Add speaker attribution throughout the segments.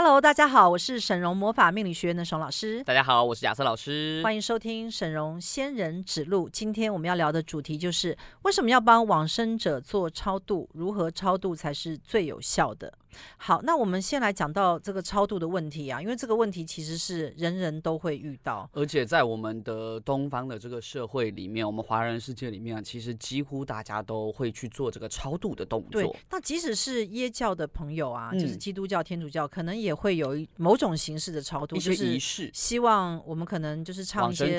Speaker 1: Hello，大家好，我是沈荣魔法命理学院的沈老师。
Speaker 2: 大家好，我是亚瑟老师。
Speaker 1: 欢迎收听沈荣仙人指路。今天我们要聊的主题就是为什么要帮往生者做超度？如何超度才是最有效的？好，那我们先来讲到这个超度的问题啊，因为这个问题其实是人人都会遇到，
Speaker 2: 而且在我们的东方的这个社会里面，我们华人世界里面，其实几乎大家都会去做这个超度的动作。
Speaker 1: 对，那即使是耶教的朋友啊，就是基督教、天主教，可能也会有某种形式的超度，就是仪式，希望我们可能就是唱一些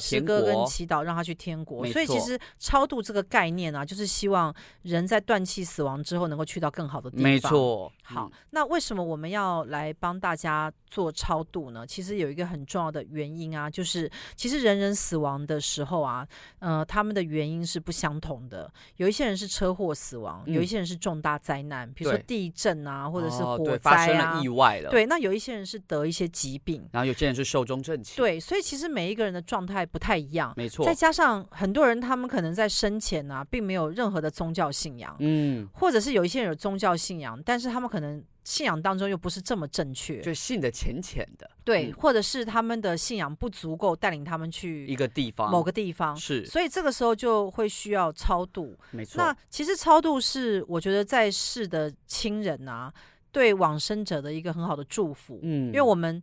Speaker 1: 诗歌跟祈祷，让他去天国。所以其实超度这个概念啊，就是希望人在断气死亡之后，能够去到更好的地方。
Speaker 2: 没错。
Speaker 1: 好，那为什么我们要来帮大家做超度呢？其实有一个很重要的原因啊，就是其实人人死亡的时候啊，呃，他们的原因是不相同的。有一些人是车祸死亡，嗯、有一些人是重大灾难，比如说地震啊，或者是火灾啊，
Speaker 2: 哦、发生了意外了。
Speaker 1: 对，那有一些人是得一些疾病，
Speaker 2: 然后有些人是寿终正寝。
Speaker 1: 对，所以其实每一个人的状态不太一样，
Speaker 2: 没错。
Speaker 1: 再加上很多人他们可能在生前啊，并没有任何的宗教信仰，嗯，或者是有一些人有宗教信仰，但是他们可能。信仰当中又不是这么正确，
Speaker 2: 就信的浅浅的，
Speaker 1: 对，嗯、或者是他们的信仰不足够带领他们去
Speaker 2: 一个地方，
Speaker 1: 某个地方
Speaker 2: 是，
Speaker 1: 所以这个时候就会需要超度，
Speaker 2: 没错。
Speaker 1: 那其实超度是我觉得在世的亲人啊，对往生者的一个很好的祝福，嗯，因为我们。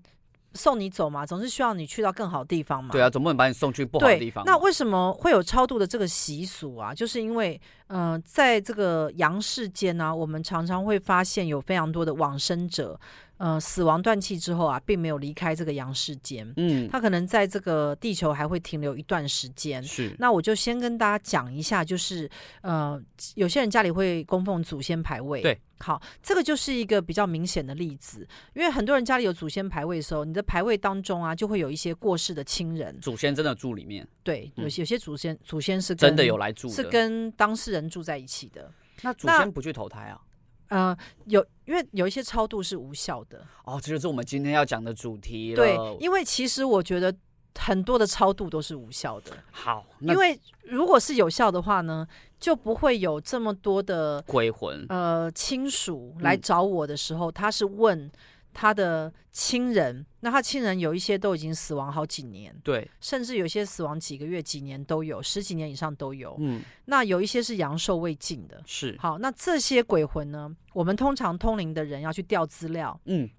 Speaker 1: 送你走嘛，总是需要你去到更好的地方嘛。
Speaker 2: 对啊，总不能把你送去不好的地方。
Speaker 1: 那为什么会有超度的这个习俗啊？就是因为，嗯、呃，在这个阳世间呢、啊，我们常常会发现有非常多的往生者。呃，死亡断气之后啊，并没有离开这个阳世间。嗯，他可能在这个地球还会停留一段时间。
Speaker 2: 是，
Speaker 1: 那我就先跟大家讲一下，就是呃，有些人家里会供奉祖先牌位。
Speaker 2: 对，
Speaker 1: 好，这个就是一个比较明显的例子，因为很多人家里有祖先牌位的时候，你的牌位当中啊，就会有一些过世的亲人。
Speaker 2: 祖先真的住里面？
Speaker 1: 对，有有些祖先，祖先是
Speaker 2: 真的有来住，
Speaker 1: 是跟当事人住在一起的。
Speaker 2: 那祖先不去投胎啊？
Speaker 1: 嗯、呃，有，因为有一些超度是无效的
Speaker 2: 哦，这就是我们今天要讲的主题了。
Speaker 1: 对，因为其实我觉得很多的超度都是无效的。
Speaker 2: 好，
Speaker 1: 因为如果是有效的话呢，就不会有这么多的
Speaker 2: 鬼魂
Speaker 1: 呃亲属来找我的时候，嗯、他是问。他的亲人，那他亲人有一些都已经死亡好几年，
Speaker 2: 对，
Speaker 1: 甚至有些死亡几个月、几年都有，十几年以上都有。
Speaker 2: 嗯，
Speaker 1: 那有一些是阳寿未尽的，
Speaker 2: 是。
Speaker 1: 好，那这些鬼魂呢？我们通常通灵的人要去调资料，
Speaker 2: 嗯，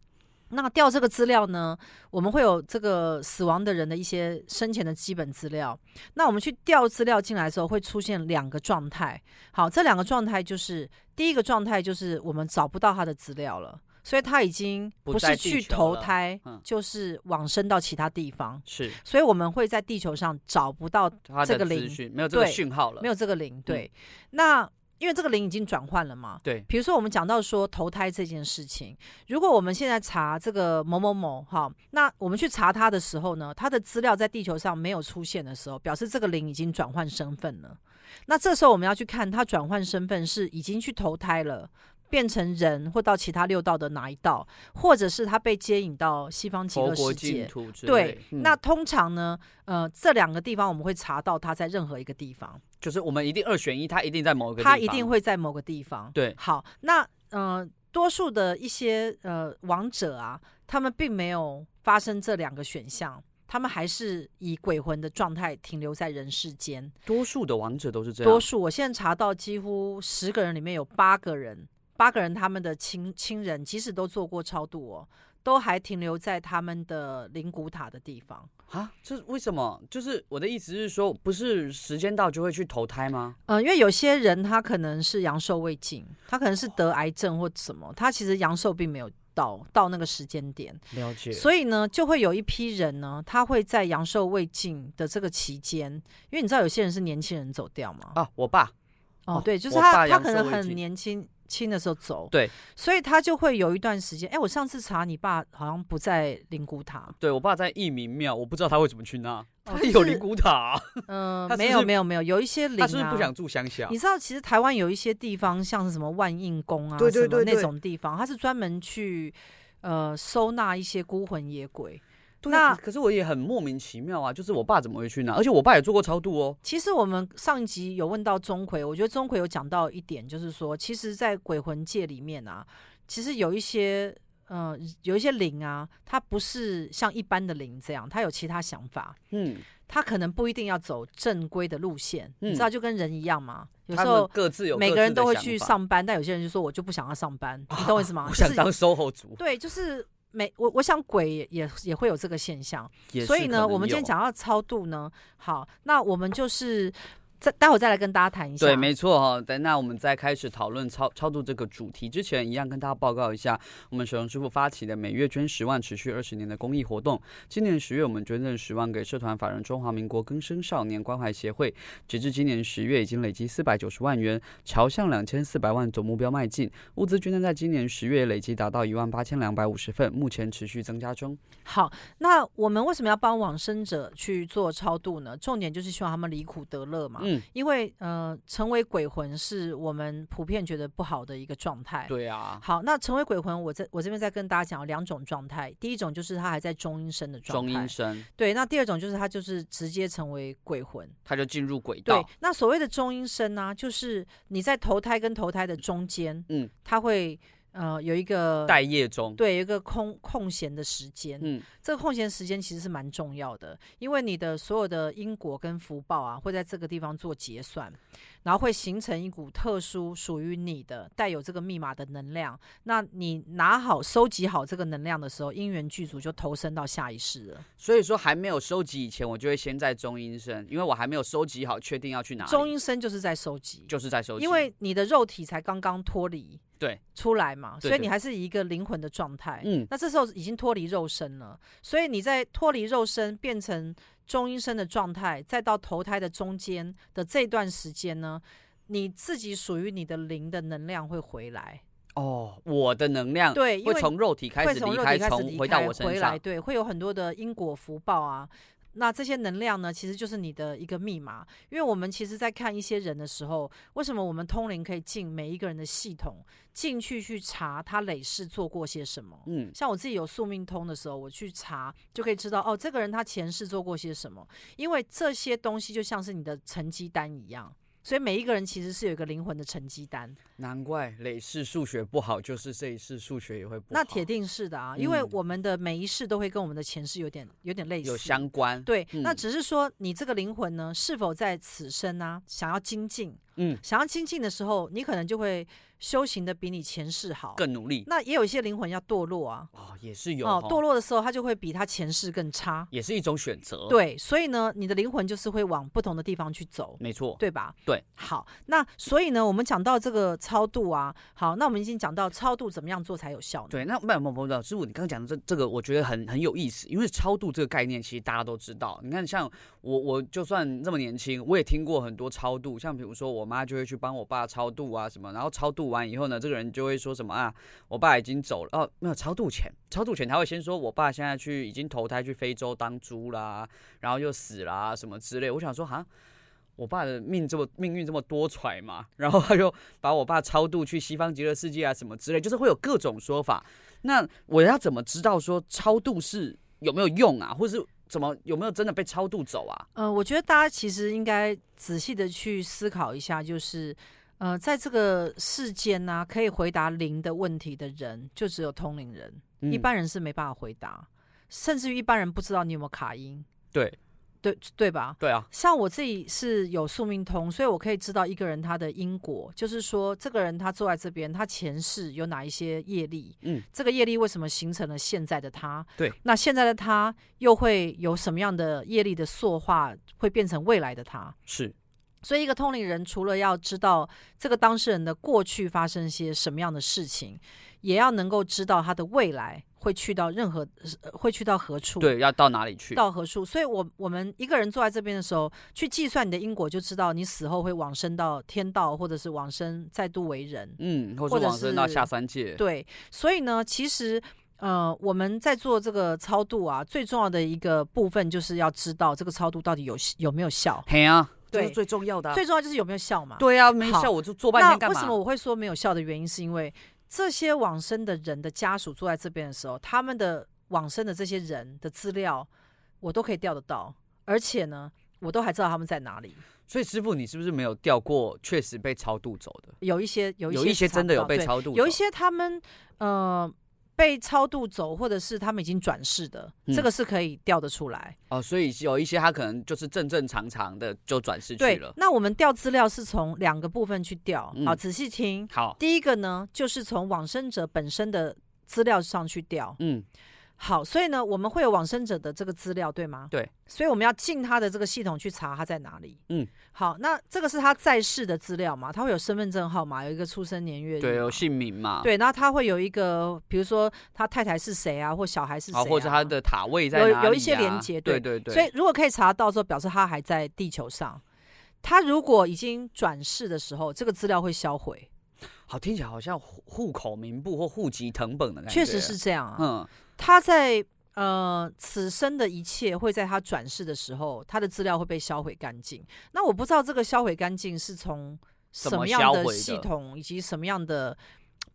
Speaker 1: 那调这个资料呢，我们会有这个死亡的人的一些生前的基本资料。那我们去调资料进来的时候，会出现两个状态。好，这两个状态就是第一个状态就是我们找不到他的资料了。所以他已经不是去投胎，就是往生到其他地方。
Speaker 2: 是，
Speaker 1: 所以我们会在地球上找不到这个灵，
Speaker 2: 没有这个讯号了，
Speaker 1: 没有这个灵。对，那因为这个灵已经转换了嘛。
Speaker 2: 对，
Speaker 1: 比如说我们讲到说投胎这件事情，如果我们现在查这个某某某，哈，那我们去查他的时候呢，他的资料在地球上没有出现的时候，表示这个灵已经转换身份了。那这时候我们要去看他转换身份是已经去投胎了。变成人，或到其他六道的哪一道，或者是他被接引到西方极乐世界。对，嗯、那通常呢，呃，这两个地方我们会查到他在任何一个地方，
Speaker 2: 就是我们一定二选一，他一定在某个地方，
Speaker 1: 他一定会在某个地方。
Speaker 2: 对，
Speaker 1: 好，那呃，多数的一些呃王者啊，他们并没有发生这两个选项，他们还是以鬼魂的状态停留在人世间。
Speaker 2: 多数的王者都是这样，
Speaker 1: 多数我现在查到几乎十个人里面有八个人。八个人，他们的亲亲人即使都做过超度哦，都还停留在他们的灵骨塔的地方
Speaker 2: 啊？这为什么？就是我的意思是说，不是时间到就会去投胎吗？
Speaker 1: 嗯、呃，因为有些人他可能是阳寿未尽，他可能是得癌症或什么，他其实阳寿并没有到到那个时间点。
Speaker 2: 了解。
Speaker 1: 所以呢，就会有一批人呢，他会在阳寿未尽的这个期间，因为你知道有些人是年轻人走掉嘛？
Speaker 2: 啊，我爸。
Speaker 1: 哦，对，就是他，他可能很年轻。轻的时候走，
Speaker 2: 对，
Speaker 1: 所以他就会有一段时间。哎，我上次查你爸好像不在灵骨塔，
Speaker 2: 对，我爸在义民庙，我不知道他为什么去那。哦、他有灵骨塔，
Speaker 1: 嗯，没有没有没有，有一些灵、啊，
Speaker 2: 他是不是不想住乡下？
Speaker 1: 你知道，其实台湾有一些地方，像是什么万应宫啊，
Speaker 2: 对对对，对，
Speaker 1: 那种地方，他是专门去呃收纳一些孤魂野鬼。
Speaker 2: 那可是我也很莫名其妙啊，就是我爸怎么会去那？而且我爸也做过超度哦。
Speaker 1: 其实我们上一集有问到钟馗，我觉得钟馗有讲到一点，就是说，其实，在鬼魂界里面啊，其实有一些嗯，有一些灵啊，它不是像一般的灵这样，它有其他想法。嗯，它可能不一定要走正规的路线，嗯、你知道，就跟人一样嘛。有时候
Speaker 2: 各自有
Speaker 1: 每个人都会去上班，但有些人就说我就不想要上班，啊、你懂我意思吗？
Speaker 2: 我想当 SOHO 族。
Speaker 1: 对，就是每我我想鬼也也也会有这个现象。所以呢，我们今天讲到超度呢，好，那我们就是。再待会再来跟大家谈一下。
Speaker 2: 对，没错哈。等那我们在开始讨论超超度这个主题之前，一样跟大家报告一下，我们沈嵘师傅发起的每月捐十万、持续二十年的公益活动。今年十月，我们捐赠十万给社团法人中华民国更生少年关怀协会，截至今年十月，已经累积四百九十万元，朝向两千四百万总目标迈进。物资捐赠在今年十月累计达到一万八千两百五十份，目前持续增加中。
Speaker 1: 好，那我们为什么要帮往生者去做超度呢？重点就是希望他们离苦得乐嘛。嗯。因为呃，成为鬼魂是我们普遍觉得不好的一个状态。
Speaker 2: 对啊。
Speaker 1: 好，那成为鬼魂，我在我这边再跟大家讲两种状态。第一种就是他还在中阴身的状态。
Speaker 2: 中阴身。
Speaker 1: 对，那第二种就是他就是直接成为鬼魂，
Speaker 2: 他就进入轨道。
Speaker 1: 对，那所谓的中阴身呢、啊，就是你在投胎跟投胎的中间，嗯，他会。呃，有一个
Speaker 2: 待业中，
Speaker 1: 对，有一个空空闲的时间，嗯，这个空闲时间其实是蛮重要的，因为你的所有的因果跟福报啊，会在这个地方做结算。然后会形成一股特殊属于你的带有这个密码的能量。那你拿好收集好这个能量的时候，因缘具足就投身到下一世了。
Speaker 2: 所以说还没有收集以前，我就会先在中阴身，因为我还没有收集好，确定要去哪里。
Speaker 1: 中阴身就是在收集，
Speaker 2: 就是在收集，
Speaker 1: 因为你的肉体才刚刚脱离，
Speaker 2: 对，
Speaker 1: 出来嘛，所以你还是以一个灵魂的状态。嗯，那这时候已经脱离肉身了，所以你在脱离肉身变成。中阴身的状态，再到投胎的中间的这段时间呢，你自己属于你的灵的能量会回来。
Speaker 2: 哦，我的能量对，会从肉体开始离开，从回到我身上。回来，
Speaker 1: 对，会有很多的因果福报啊。那这些能量呢，其实就是你的一个密码。因为我们其实，在看一些人的时候，为什么我们通灵可以进每一个人的系统进去去查他累世做过些什么？嗯，像我自己有宿命通的时候，我去查就可以知道哦，这个人他前世做过些什么。因为这些东西就像是你的成绩单一样。所以每一个人其实是有一个灵魂的成绩单，
Speaker 2: 难怪累世数学不好，就是这一世数学也会不好。
Speaker 1: 那铁定是的啊，因为我们的每一世都会跟我们的前世有点有点类似，
Speaker 2: 有相关。
Speaker 1: 对，嗯、那只是说你这个灵魂呢，是否在此生呢、啊，想要精进？嗯，想要精进的时候，你可能就会。修行的比你前世好，
Speaker 2: 更努力。
Speaker 1: 那也有一些灵魂要堕落啊，
Speaker 2: 哦，也是有
Speaker 1: 哦。堕落的时候，他就会比他前世更差，
Speaker 2: 也是一种选择。
Speaker 1: 对，所以呢，你的灵魂就是会往不同的地方去走，
Speaker 2: 没错，
Speaker 1: 对吧？
Speaker 2: 对。
Speaker 1: 好，那所以呢，我们讲到这个超度啊，好，那我们已经讲到超度怎么样做才有效呢？
Speaker 2: 对，那没有没有没有，师傅，你刚刚讲的这这个，我觉得很很有意思，因为超度这个概念其实大家都知道。你看，像我我就算这么年轻，我也听过很多超度，像比如说我妈就会去帮我爸超度啊什么，然后超度完以后呢，这个人。就会说什么啊，我爸已经走了哦，没有超度前，超度前他会先说我爸现在去已经投胎去非洲当猪啦，然后又死啦什么之类。我想说哈，我爸的命这么命运这么多舛嘛，然后他就把我爸超度去西方极乐世界啊什么之类，就是会有各种说法。那我要怎么知道说超度是有没有用啊，或是怎么有没有真的被超度走啊？
Speaker 1: 呃，我觉得大家其实应该仔细的去思考一下，就是。呃，在这个世间呢、啊，可以回答灵的问题的人，就只有通灵人，嗯、一般人是没办法回答，甚至于一般人不知道你有没有卡音。
Speaker 2: 对，
Speaker 1: 对，对吧？
Speaker 2: 对啊。
Speaker 1: 像我自己是有宿命通，所以我可以知道一个人他的因果，就是说，这个人他坐在这边，他前世有哪一些业力？嗯，这个业力为什么形成了现在的他？
Speaker 2: 对，
Speaker 1: 那现在的他又会有什么样的业力的塑化，会变成未来的他？
Speaker 2: 是。
Speaker 1: 所以，一个通灵人除了要知道这个当事人的过去发生些什么样的事情，也要能够知道他的未来会去到任何，会去到何处。
Speaker 2: 对，要到哪里去？
Speaker 1: 到何处？所以我，我我们一个人坐在这边的时候，去计算你的因果，就知道你死后会往生到天道，或者是往生再度为人，
Speaker 2: 嗯，或者往生到下三界。
Speaker 1: 对，所以呢，其实，呃，我们在做这个超度啊，最重要的一个部分就是要知道这个超度到底有有没有效。
Speaker 2: 嘿啊。对，最重要的、啊，
Speaker 1: 最重要就是有没有效嘛？
Speaker 2: 对啊，没效我就做半天干嘛？
Speaker 1: 为什么我会说没有效的原因，是因为这些往生的人的家属坐在这边的时候，他们的往生的这些人的资料，我都可以调得到，而且呢，我都还知道他们在哪里。
Speaker 2: 所以师傅，你是不是没有调过确实被超度走的？
Speaker 1: 有一些，有一些，
Speaker 2: 有一些真的有被超度，
Speaker 1: 有一些他们呃。被超度走，或者是他们已经转世的，嗯、这个是可以调得出来。
Speaker 2: 哦，所以有一些他可能就是正正常常的就转世去了。
Speaker 1: 那我们调资料是从两个部分去调，嗯、好，仔细听。
Speaker 2: 好，
Speaker 1: 第一个呢，就是从往生者本身的资料上去调。嗯。好，所以呢，我们会有往生者的这个资料，对吗？
Speaker 2: 对，
Speaker 1: 所以我们要进他的这个系统去查他在哪里。
Speaker 2: 嗯，
Speaker 1: 好，那这个是他在世的资料嘛？他会有身份证号码，有一个出生年月日，
Speaker 2: 对，有姓名嘛？
Speaker 1: 对，那他会有一个，比如说他太太是谁啊，或小孩是谁啊，
Speaker 2: 或者他的塔位在哪里啊？
Speaker 1: 有有一些连接，对对对。所以如果可以查到之后，表示他还在地球上。他如果已经转世的时候，这个资料会销毁。
Speaker 2: 好，听起来好像户口名簿或户籍謄本的感觉。
Speaker 1: 确实是这样啊。
Speaker 2: 嗯，
Speaker 1: 他在。呃，此生的一切会在他转世的时候，他的资料会被销毁干净。那我不知道这个销毁干净是从什么样的系统以及什么样的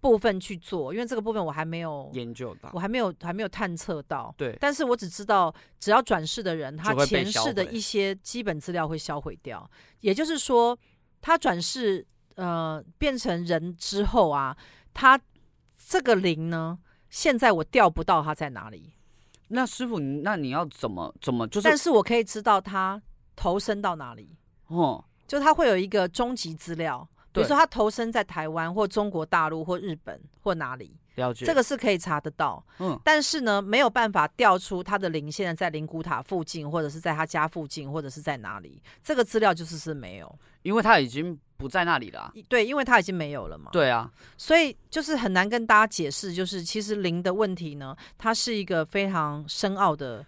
Speaker 1: 部分去做，因为这个部分我还没有
Speaker 2: 研究到，
Speaker 1: 我还没有还没有探测到。
Speaker 2: 对，
Speaker 1: 但是我只知道，只要转世的人，他前世的一些基本资料会销毁掉。也就是说，他转世呃变成人之后啊，他这个灵呢，现在我调不到他在哪里。
Speaker 2: 那师傅，那你要怎么怎么就是？
Speaker 1: 但是我可以知道他投身到哪里
Speaker 2: 哦，
Speaker 1: 就他会有一个终极资料，比如说他投身在台湾或中国大陆或日本或哪里，
Speaker 2: 了解，
Speaker 1: 这个是可以查得到。
Speaker 2: 嗯，
Speaker 1: 但是呢，没有办法调出他的灵现在在灵骨塔附近，或者是在他家附近，或者是在哪里，这个资料就是是没有，
Speaker 2: 因为他已经。不在那里了啊，
Speaker 1: 对，因为他已经没有了嘛。
Speaker 2: 对啊，
Speaker 1: 所以就是很难跟大家解释，就是其实灵的问题呢，它是一个非常深奥的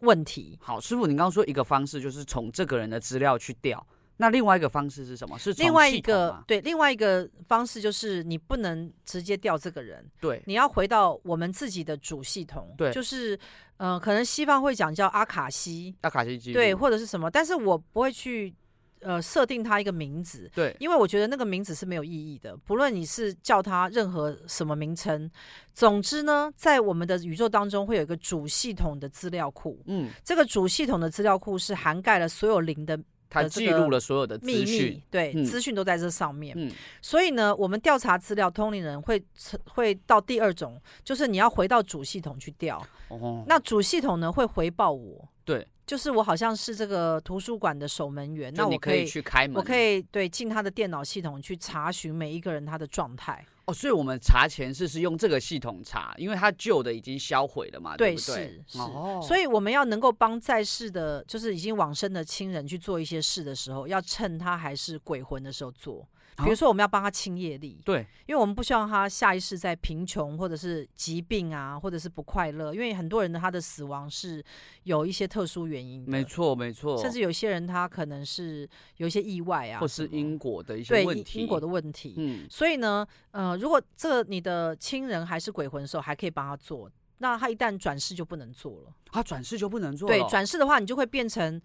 Speaker 1: 问题。
Speaker 2: 好，师傅，你刚刚说一个方式就是从这个人的资料去调，那另外一个方式是什么？是
Speaker 1: 另外一个对，另外一个方式就是你不能直接调这个人，
Speaker 2: 对，
Speaker 1: 你要回到我们自己的主系统，
Speaker 2: 对，
Speaker 1: 就是嗯、呃，可能西方会讲叫阿卡西，
Speaker 2: 阿卡西记录，
Speaker 1: 对，或者是什么，但是我不会去。呃，设定它一个名字，
Speaker 2: 对，
Speaker 1: 因为我觉得那个名字是没有意义的。不论你是叫他任何什么名称，总之呢，在我们的宇宙当中会有一个主系统的资料库。
Speaker 2: 嗯，
Speaker 1: 这个主系统的资料库是涵盖了所有灵的，
Speaker 2: 它记录了所有的
Speaker 1: 秘密，对，
Speaker 2: 嗯、
Speaker 1: 资讯都在这上面。
Speaker 2: 嗯，
Speaker 1: 所以呢，我们调查资料，通灵人会会到第二种，就是你要回到主系统去调。
Speaker 2: 哦，
Speaker 1: 那主系统呢会回报我。
Speaker 2: 对。
Speaker 1: 就是我好像是这个图书馆的守门员，那我可以
Speaker 2: 去开门，
Speaker 1: 我可以对进他的电脑系统去查询每一个人他的状态。
Speaker 2: 哦，所以我们查前世是用这个系统查，因为他旧的已经销毁了嘛，对，对不对？
Speaker 1: 是是。哦，所以我们要能够帮在世的，就是已经往生的亲人去做一些事的时候，要趁他还是鬼魂的时候做。比如说，我们要帮他清业力，
Speaker 2: 对，
Speaker 1: 因为我们不希望他下一世在贫穷或者是疾病啊，或者是不快乐。因为很多人的他的死亡是有一些特殊原因的，
Speaker 2: 没错没错。
Speaker 1: 甚至有些人他可能是有一些意外啊，
Speaker 2: 或是因果的一些问
Speaker 1: 题，因果的问题。
Speaker 2: 嗯，
Speaker 1: 所以呢，呃，如果这个你的亲人还是鬼魂的时候，还可以帮他做。那他一旦转世就不能做了，
Speaker 2: 他转世就不能做了。
Speaker 1: 对，转世的话，你就会变成。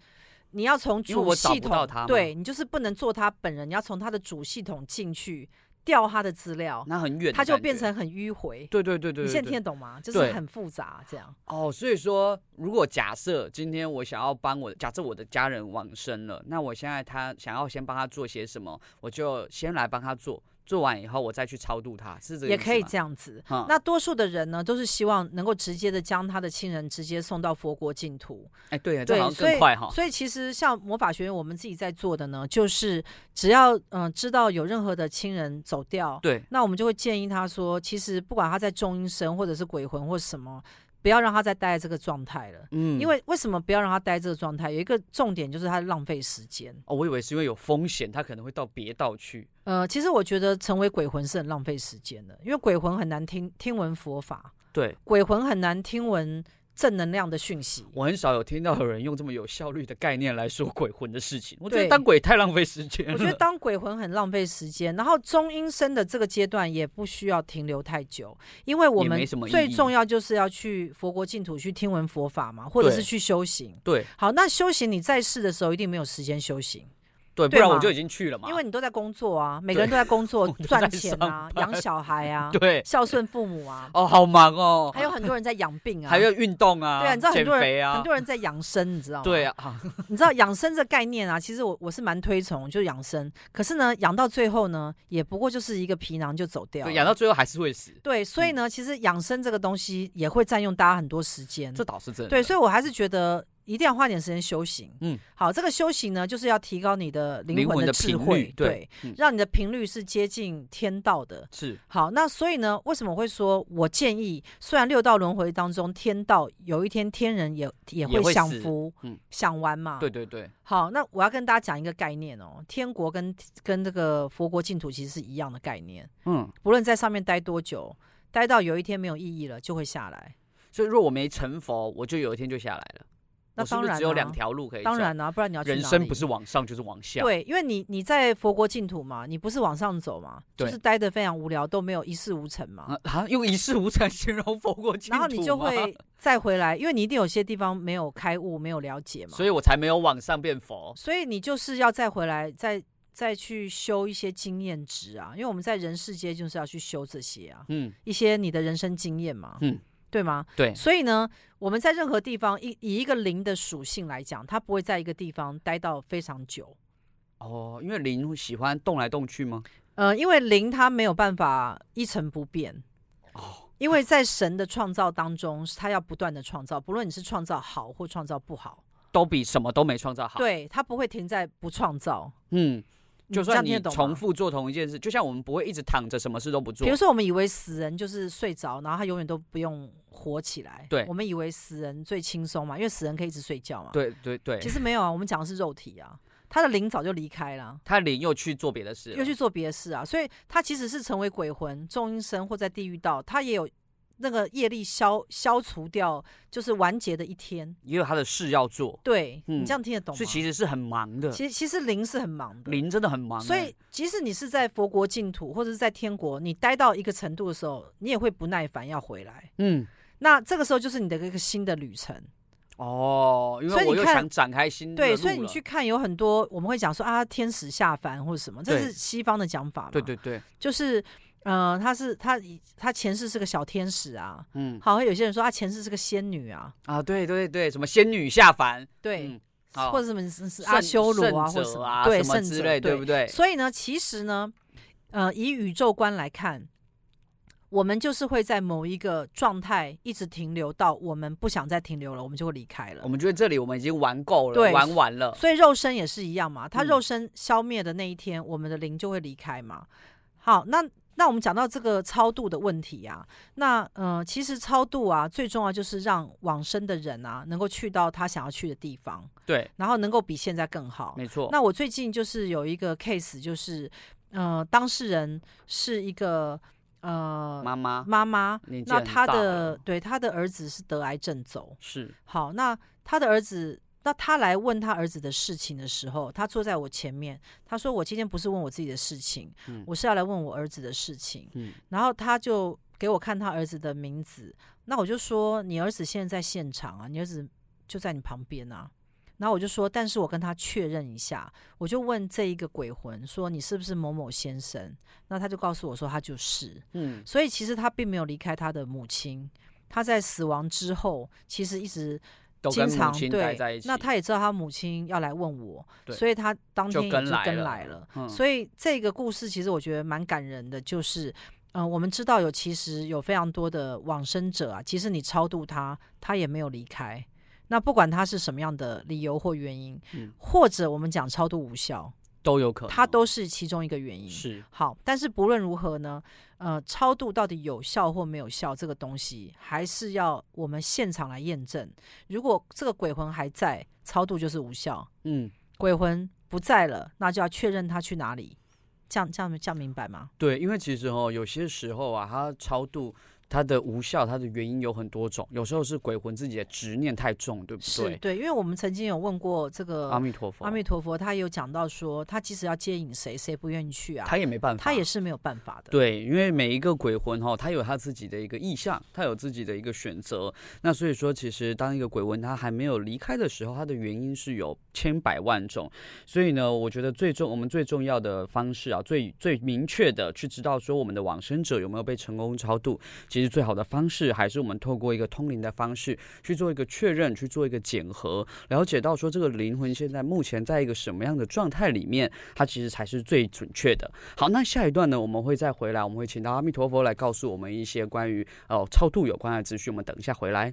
Speaker 1: 你要从主系统，对，你就是不能做他本人，你要从他的主系统进去调他的资料，
Speaker 2: 那很远，
Speaker 1: 他就变成很迂回。
Speaker 2: 对对对对，
Speaker 1: 你现在听得懂吗？就是很复杂这样。
Speaker 2: 哦，所以说，如果假设今天我想要帮我，假设我的家人往生了，那我现在他想要先帮他做些什么，我就先来帮他做。做完以后，我再去超度他，是这个意思吗？
Speaker 1: 也可以这样子。嗯、那多数的人呢，都是希望能够直接的将他的亲人直接送到佛国净土。
Speaker 2: 哎，对啊，
Speaker 1: 对，
Speaker 2: 这好像更快哈。
Speaker 1: 所以其实像魔法学院，我们自己在做的呢，就是只要嗯、呃、知道有任何的亲人走掉，
Speaker 2: 对，
Speaker 1: 那我们就会建议他说，其实不管他在中阴身或者是鬼魂或什么。不要让他再待在这个状态了，
Speaker 2: 嗯，
Speaker 1: 因为为什么不要让他待这个状态？有一个重点就是他浪费时间。
Speaker 2: 哦，我以为是因为有风险，他可能会到别道去。
Speaker 1: 呃，其实我觉得成为鬼魂是很浪费时间的，因为鬼魂很难听听闻佛法，
Speaker 2: 对，
Speaker 1: 鬼魂很难听闻。正能量的讯息，
Speaker 2: 我很少有听到有人用这么有效率的概念来说鬼魂的事情。我觉得当鬼太浪费时间。
Speaker 1: 我觉得当鬼魂很浪费时间，然后中阴身的这个阶段也不需要停留太久，因为我们最重要就是要去佛国净土去听闻佛法嘛，或者是去修行。
Speaker 2: 对，
Speaker 1: 好，那修行你在世的时候一定没有时间修行。
Speaker 2: 对，不然我就已经去了嘛。
Speaker 1: 因为你都在工作啊，每个人都在工作 赚钱啊，养小孩啊，
Speaker 2: 对，
Speaker 1: 孝顺父母啊。
Speaker 2: 哦，好忙哦。
Speaker 1: 还有很多人在养病啊，
Speaker 2: 还有运动啊，
Speaker 1: 对啊，你知道很多人
Speaker 2: 啊，
Speaker 1: 很多人在养生，你知道吗？
Speaker 2: 对啊，
Speaker 1: 你知道养生这概念啊，其实我我是蛮推崇，就是养生。可是呢，养到最后呢，也不过就是一个皮囊就走掉了，
Speaker 2: 养到最后还是会死。
Speaker 1: 对，所以呢，其实养生这个东西也会占用大家很多时间。
Speaker 2: 这倒是真的。
Speaker 1: 对，所以我还是觉得。一定要花点时间修行。
Speaker 2: 嗯，
Speaker 1: 好，这个修行呢，就是要提高你的灵魂的智慧，对，让你的频率是接近天道的。
Speaker 2: 是，
Speaker 1: 好，那所以呢，为什么我会说，我建议，虽然六道轮回当中，天道有一天天人也也会享福，嗯，享完嘛。
Speaker 2: 对对对。
Speaker 1: 好，那我要跟大家讲一个概念哦，天国跟跟这个佛国净土其实是一样的概念。
Speaker 2: 嗯，
Speaker 1: 不论在上面待多久，待到有一天没有意义了，就会下来。
Speaker 2: 所以，若我没成佛，我就有一天就下来了。
Speaker 1: 那当然、
Speaker 2: 只有两条路可以。
Speaker 1: 当然啊，不然你要？
Speaker 2: 人生不是往上就是往下。
Speaker 1: 对，因为你你在佛国净土嘛，你不是往上走嘛，就是待得非常无聊，都没有一事无成嘛。
Speaker 2: 啊，用一事无成 形容佛国净土，
Speaker 1: 然后你就 会再回来，因为你一定有些地方没有开悟，没有了解嘛。
Speaker 2: 所以我才没有往上变佛。
Speaker 1: 所以你就是要再回来，再再去修一些经验值啊，因为我们在人世间就是要去修这些啊，
Speaker 2: 嗯，
Speaker 1: 一些你的人生经验嘛，
Speaker 2: 嗯。
Speaker 1: 对吗？
Speaker 2: 对，
Speaker 1: 所以呢，我们在任何地方，以以一个零的属性来讲，它不会在一个地方待到非常久。
Speaker 2: 哦，因为零喜欢动来动去吗？
Speaker 1: 呃，因为零它没有办法一成不变。
Speaker 2: 哦，
Speaker 1: 因为在神的创造当中，它要不断的创造，不论你是创造好或创造不好，
Speaker 2: 都比什么都没创造好。
Speaker 1: 对，它不会停在不创造。
Speaker 2: 嗯。就算你重复做同一件事，就像我们不会一直躺着，什么事都不做。
Speaker 1: 比如说，我们以为死人就是睡着，然后他永远都不用活起来。
Speaker 2: 对，
Speaker 1: 我们以为死人最轻松嘛，因为死人可以一直睡觉嘛。
Speaker 2: 对对对。
Speaker 1: 其实没有啊，我们讲的是肉体啊，他的灵早就离开了。
Speaker 2: 他灵又去做别的事，
Speaker 1: 又去做别的事啊，所以他其实是成为鬼魂、众阴身或在地狱道，他也有。那个业力消消除掉，就是完结的一天，
Speaker 2: 也有他的事要做。
Speaker 1: 对、
Speaker 2: 嗯、
Speaker 1: 你这样听得懂吗？
Speaker 2: 所以其实是很忙的。
Speaker 1: 其实其实灵是很忙的，
Speaker 2: 灵真的很忙。
Speaker 1: 所以即使你是在佛国净土或者是在天国，你待到一个程度的时候，你也会不耐烦要回来。
Speaker 2: 嗯，
Speaker 1: 那这个时候就是你的一个新的旅程。
Speaker 2: 哦，因为我又想展开新的。
Speaker 1: 对，所以你去看有很多我们会讲说啊，天使下凡或者什么，这是西方的讲法嘛。
Speaker 2: 对对对，
Speaker 1: 就是。嗯、呃，他是他他前世是个小天使啊，
Speaker 2: 嗯，
Speaker 1: 好，有些人说他前世是个仙女啊，
Speaker 2: 啊，对对对，什么仙女下凡，
Speaker 1: 对，
Speaker 2: 嗯、
Speaker 1: 或者什么是阿修罗啊，或者什么，对，
Speaker 2: 什么之类，对不对？
Speaker 1: 所以呢，其实呢，呃，以宇宙观来看，我们就是会在某一个状态一直停留到我们不想再停留了，我们就会离开了。
Speaker 2: 我们觉得这里我们已经玩够了，对，玩完了。
Speaker 1: 所以肉身也是一样嘛，他肉身消灭的那一天，嗯、我们的灵就会离开嘛。好，那。那我们讲到这个超度的问题啊，那呃，其实超度啊，最重要就是让往生的人啊，能够去到他想要去的地方，
Speaker 2: 对，
Speaker 1: 然后能够比现在更好，
Speaker 2: 没错。
Speaker 1: 那我最近就是有一个 case，就是呃，当事人是一个呃
Speaker 2: 妈妈
Speaker 1: 妈妈，那他的对他的儿子是得癌症走，
Speaker 2: 是
Speaker 1: 好，那他的儿子。那他来问他儿子的事情的时候，他坐在我前面，他说：“我今天不是问我自己的事情，
Speaker 2: 嗯、
Speaker 1: 我是要来问我儿子的事情。
Speaker 2: 嗯”
Speaker 1: 然后他就给我看他儿子的名字，那我就说：“你儿子现在在现场啊，你儿子就在你旁边啊。”然后我就说：“但是我跟他确认一下，我就问这一个鬼魂说：‘你是不是某某先生？’那他就告诉我说：‘他就是。’
Speaker 2: 嗯，
Speaker 1: 所以其实他并没有离开他的母亲，他在死亡之后，其实一直。经常对，那他也知道他母亲要来问我，所以他当天就跟来了。
Speaker 2: 嗯、
Speaker 1: 所以这个故事其实我觉得蛮感人的，就是，嗯、呃，我们知道有其实有非常多的往生者啊，其实你超度他，他也没有离开。那不管他是什么样的理由或原因，
Speaker 2: 嗯、
Speaker 1: 或者我们讲超度无效。
Speaker 2: 都有可能，
Speaker 1: 他都是其中一个原因。
Speaker 2: 是
Speaker 1: 好，但是不论如何呢，呃，超度到底有效或没有效，这个东西还是要我们现场来验证。如果这个鬼魂还在，超度就是无效。
Speaker 2: 嗯，
Speaker 1: 鬼魂不在了，那就要确认他去哪里。这样这样这样明白吗？
Speaker 2: 对，因为其实哦，有些时候啊，他超度它的无效，它的原因有很多种，有时候是鬼魂自己的执念太重，对不对？
Speaker 1: 对，因为我们曾经有问过这个
Speaker 2: 阿弥陀佛，
Speaker 1: 阿弥陀佛，他有讲到说，他即使要接引谁，谁不愿意去啊？
Speaker 2: 他也没办法，
Speaker 1: 他也是没有办法的。
Speaker 2: 对，因为每一个鬼魂哈，他有他自己的一个意向，他有自己的一个选择。那所以说，其实当一个鬼魂他还没有离开的时候，他的原因是有千百万种。所以呢，我觉得最重，我们最重要的方式啊，最最明确的去知道说我们的往生者有没有被成功超度，其实最好的方式还是我们透过一个通灵的方式去做一个确认，去做一个检核，了解到说这个灵魂现在目前在一个什么样的状态里面，它其实才是最准确的。好，那下一段呢，我们会再回来，我们会请到阿弥陀佛来告诉我们一些关于哦超度有关的资讯。我们等一下回来。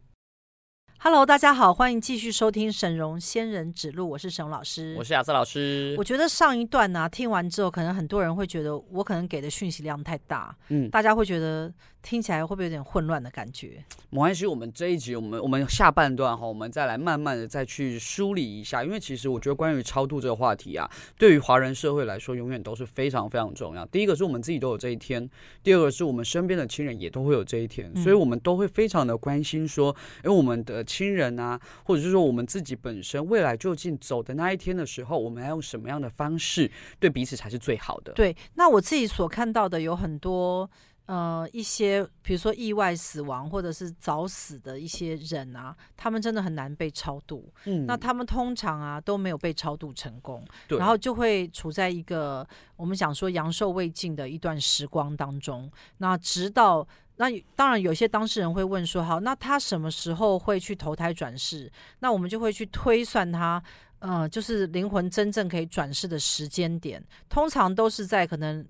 Speaker 1: Hello，大家好，欢迎继续收听沈荣仙人指路，我是沈荣老师，
Speaker 2: 我是亚瑟老师。
Speaker 1: 我觉得上一段呢、啊，听完之后，可能很多人会觉得我可能给的讯息量太大，嗯，大家会觉得。听起来会不会有点混乱的感觉？
Speaker 2: 没关系，我们这一集，我们我们下半段哈，我们再来慢慢的再去梳理一下。因为其实我觉得关于超度这个话题啊，对于华人社会来说，永远都是非常非常重要。第一个是我们自己都有这一天，第二个是我们身边的亲人也都会有这一天，所以我们都会非常的关心说，因为我们的亲人啊，或者是说我们自己本身未来究竟走的那一天的时候，我们要用什么样的方式对彼此才是最好的？
Speaker 1: 对，那我自己所看到的有很多。呃，一些比如说意外死亡或者是早死的一些人啊，他们真的很难被超度。嗯，那他们通常啊都没有被超度成功，对，然后就会处在一个我们讲说阳寿未尽的一段时光当中。那直到那当然有些当事人会问说，好，那他什么时候会去投胎转世？那我们就会去推算他，呃，就是灵魂真正可以转世的时间点，通常都是在可能。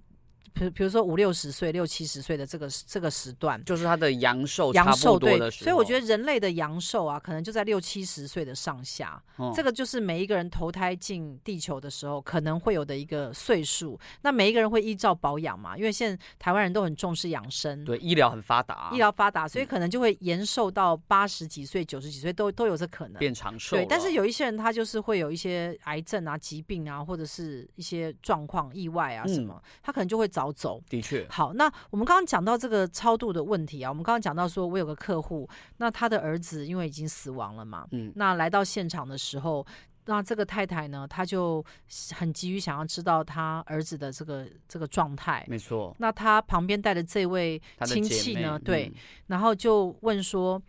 Speaker 1: 比比如说五六十岁、六七十岁的这个这个时段，
Speaker 2: 就是他的阳寿阳寿多的时候。
Speaker 1: 所以我觉得人类的阳寿啊，可能就在六七十岁的上下。嗯。这个就是每一个人投胎进地球的时候可能会有的一个岁数。那每一个人会依照保养嘛，因为现在台湾人都很重视养生，
Speaker 2: 对，医疗很发达，
Speaker 1: 医疗发达，所以可能就会延寿到八十几岁、九十几岁都都有这可能
Speaker 2: 变长寿。
Speaker 1: 对，但是有一些人他就是会有一些癌症啊、疾病啊，或者是一些状况、意外啊什么，嗯、他可能就会早。走
Speaker 2: 的确
Speaker 1: 好。那我们刚刚讲到这个超度的问题啊，我们刚刚讲到说，我有个客户，那他的儿子因为已经死亡了嘛，嗯，那来到现场的时候，那这个太太呢，她就很急于想要知道他儿子的这个这个状态，
Speaker 2: 没错。
Speaker 1: 那他旁边带的这位亲戚呢，对，然后就问说。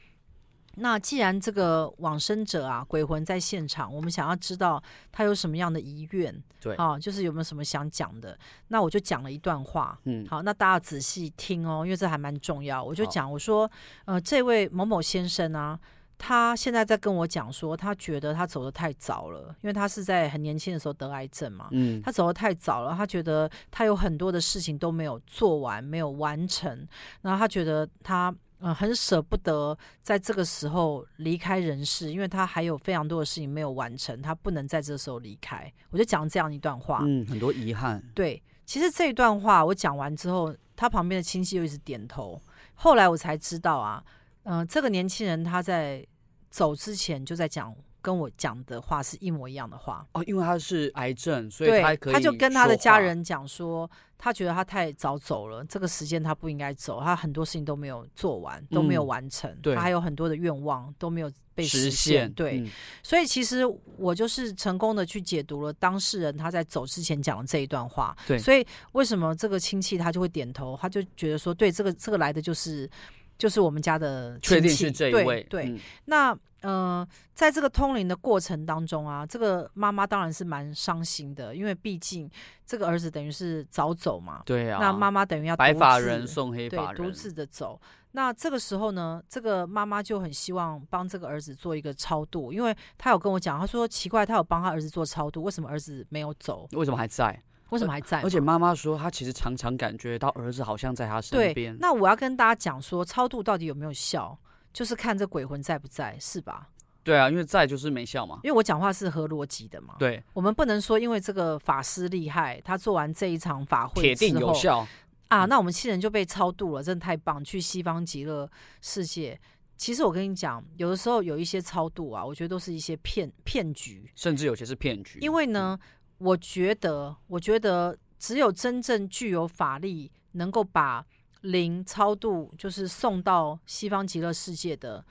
Speaker 1: 那既然这个往生者啊，鬼魂在现场，我们想要知道他有什么样的遗愿，
Speaker 2: 对，
Speaker 1: 啊，就是有没有什么想讲的，那我就讲了一段话，嗯，好，那大家仔细听哦，因为这还蛮重要。我就讲，我说，呃，这位某某先生啊，他现在在跟我讲说，他觉得他走的太早了，因为他是在很年轻的时候得癌症嘛，嗯，他走的太早了，他觉得他有很多的事情都没有做完，没有完成，然后他觉得他。嗯，很舍不得在这个时候离开人世，因为他还有非常多的事情没有完成，他不能在这时候离开。我就讲这样一段话，
Speaker 2: 嗯，很多遗憾。
Speaker 1: 对，其实这一段话我讲完之后，他旁边的亲戚又一直点头。后来我才知道啊，嗯、呃，这个年轻人他在走之前就在讲。跟我讲的话是一模一样的话
Speaker 2: 哦，因为他是癌症，所以他
Speaker 1: 他就跟他的家人讲说，他觉得他太早走了，这个时间他不应该走，他很多事情都没有做完，都没有完成，嗯、他还有很多的愿望都没有被实现。实现对、嗯，所以其实我就是成功的去解读了当事人他在走之前讲的这一段话。对，所以为什么这个亲戚他就会点头，他就觉得说，对，这个这个来的就是就是我们家的
Speaker 2: 确定是这一位。
Speaker 1: 对，对嗯、那。嗯、呃，在这个通灵的过程当中啊，这个妈妈当然是蛮伤心的，因为毕竟这个儿子等于是早走嘛。对啊。那妈妈等于要
Speaker 2: 白发人送黑发人，
Speaker 1: 独自的走。那这个时候呢，这个妈妈就很希望帮这个儿子做一个超度，因为她有跟我讲，她说奇怪，她有帮她儿子做超度，为什么儿子没有走？
Speaker 2: 为什么还在？
Speaker 1: 为什么还在？
Speaker 2: 而且妈妈说，她其实常常感觉到儿子好像在她身边。
Speaker 1: 那我要跟大家讲说，超度到底有没有效？就是看这鬼魂在不在，是吧？
Speaker 2: 对啊，因为在就是没效嘛。
Speaker 1: 因为我讲话是合逻辑的嘛。
Speaker 2: 对，
Speaker 1: 我们不能说因为这个法师厉害，他做完这一场法会
Speaker 2: 铁定有效
Speaker 1: 啊，那我们亲人就被超度了，真的太棒！去西方极乐世界。其实我跟你讲，有的时候有一些超度啊，我觉得都是一些骗骗局，
Speaker 2: 甚至有些是骗局。
Speaker 1: 因为呢，我觉得，我觉得只有真正具有法力，能够把。灵超度，就是送到西方极乐世界的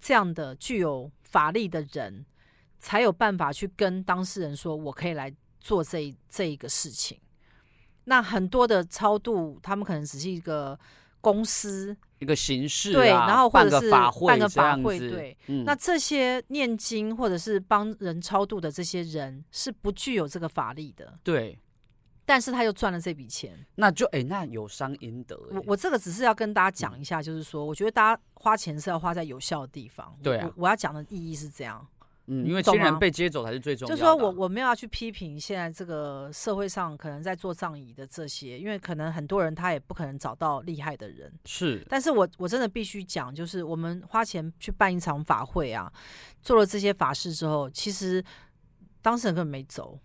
Speaker 1: 这样的具有法力的人，才有办法去跟当事人说：“我可以来做这这一个事情。”那很多的超度，他们可能只是一个公司
Speaker 2: 一个形式、啊，
Speaker 1: 对，然后或者是
Speaker 2: 办个法
Speaker 1: 会，对。
Speaker 2: 嗯、
Speaker 1: 那这些念经或者是帮人超度的这些人，是不具有这个法力的，
Speaker 2: 对。
Speaker 1: 但是他又赚了这笔钱，
Speaker 2: 那就哎、欸，那有伤阴德。
Speaker 1: 我我这个只是要跟大家讲一下，就是说，嗯、我觉得大家花钱是要花在有效的地方。
Speaker 2: 对啊，
Speaker 1: 我，我要讲的意义是这样。
Speaker 2: 嗯，因为亲人被接走才是最重要的。
Speaker 1: 就是说我我没有要去批评现在这个社会上可能在做葬仪的这些，因为可能很多人他也不可能找到厉害的人。
Speaker 2: 是，
Speaker 1: 但是我我真的必须讲，就是我们花钱去办一场法会啊，做了这些法事之后，其实当事人根本没走。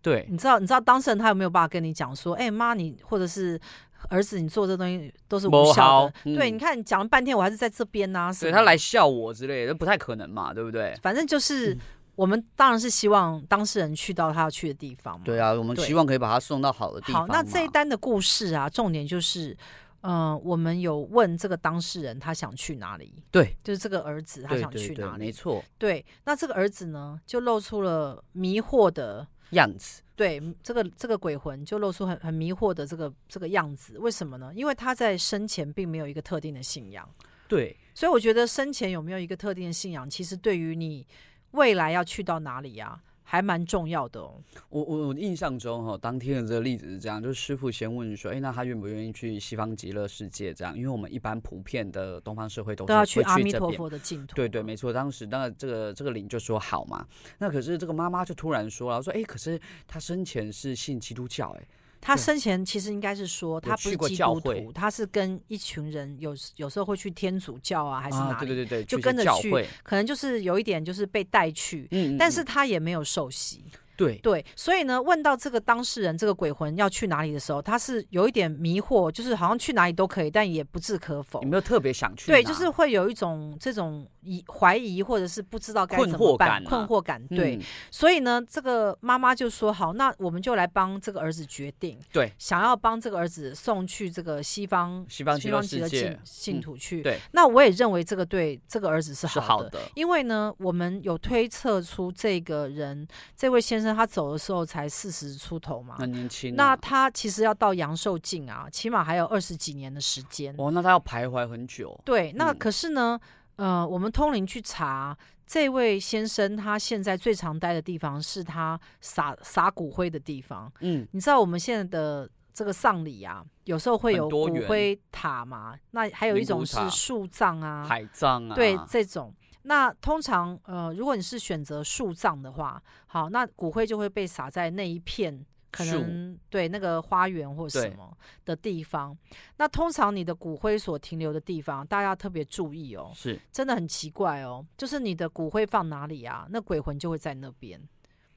Speaker 2: 对，
Speaker 1: 你知道你知道当事人他有没有办法跟你讲说，哎、欸、妈，你或者是儿子，你做这东西都是无效的。嗯、对，你看你讲了半天，我还是在这边呢、啊。
Speaker 2: 对他来笑我之类的，不太可能嘛，对不对？
Speaker 1: 反正就是、嗯、我们当然是希望当事人去到他要去的地方嘛。
Speaker 2: 对啊，我们希望可以把他送到好的地方。
Speaker 1: 好，那这一单的故事啊，重点就是，嗯、呃，我们有问这个当事人他想去哪里？
Speaker 2: 对，
Speaker 1: 就是这个儿子他想去哪里？
Speaker 2: 对对对没错。
Speaker 1: 对，那这个儿子呢，就露出了迷惑的
Speaker 2: 样子。
Speaker 1: 对，这个这个鬼魂就露出很很迷惑的这个这个样子，为什么呢？因为他在生前并没有一个特定的信仰。
Speaker 2: 对，所
Speaker 1: 以我觉得生前有没有一个特定的信仰，其实对于你未来要去到哪里呀、啊？还蛮重要的哦。
Speaker 2: 我我我印象中哈，当天的这个例子是这样，就是师傅先问说，哎，那他愿不愿意去西方极乐世界？这样，因为我们一般普遍的东方社会都是
Speaker 1: 都要去阿
Speaker 2: 弥
Speaker 1: 陀佛的净土。
Speaker 2: 对对，没错。当时那这个这个灵就说好嘛。那可是这个妈妈就突然说了，说哎，可是他生前是信基督教，哎。
Speaker 1: 他生前其实应该是说，他不是基督徒，他是跟一群人有有时候会去天主教啊，还是哪里？
Speaker 2: 对对对，
Speaker 1: 就跟着去，可能就是有一点就是被带去，但是他也没有受洗。
Speaker 2: 对
Speaker 1: 对，所以呢，问到这个当事人这个鬼魂要去哪里的时候，他是有一点迷惑，就是好像去哪里都可以，但也不置可否。
Speaker 2: 有没有特别想去？
Speaker 1: 对，就是会有一种这种疑怀疑，或者是不知道该怎么办，困惑感。对，嗯、所以呢，这个妈妈就说：“好，那我们就来帮这个儿子决定，
Speaker 2: 对，
Speaker 1: 想要帮这个儿子送去这个西方
Speaker 2: 西方西方极乐世界
Speaker 1: 净土去。嗯”
Speaker 2: 对，
Speaker 1: 那我也认为这个对这个儿子是好的，
Speaker 2: 是好的，
Speaker 1: 因为呢，我们有推测出这个人，这位先生他走的时候。才四十出头嘛，
Speaker 2: 很年轻。
Speaker 1: 那他其实要到阳寿尽啊，起码还有二十几年的时间。
Speaker 2: 哦，那他要徘徊很久。
Speaker 1: 对，那可是呢，嗯、呃，我们通灵去查，这位先生他现在最常待的地方是他撒撒骨灰的地方。嗯，你知道我们现在的这个丧礼啊，有时候会有骨灰塔嘛，那还有一种是树葬啊、
Speaker 2: 海葬啊，
Speaker 1: 对这种。那通常，呃，如果你是选择树葬的话，好，那骨灰就会被撒在那一片可能对那个花园或什么的地方。那通常你的骨灰所停留的地方，大家要特别注意哦，
Speaker 2: 是
Speaker 1: 真的很奇怪哦，就是你的骨灰放哪里啊，那鬼魂就会在那边，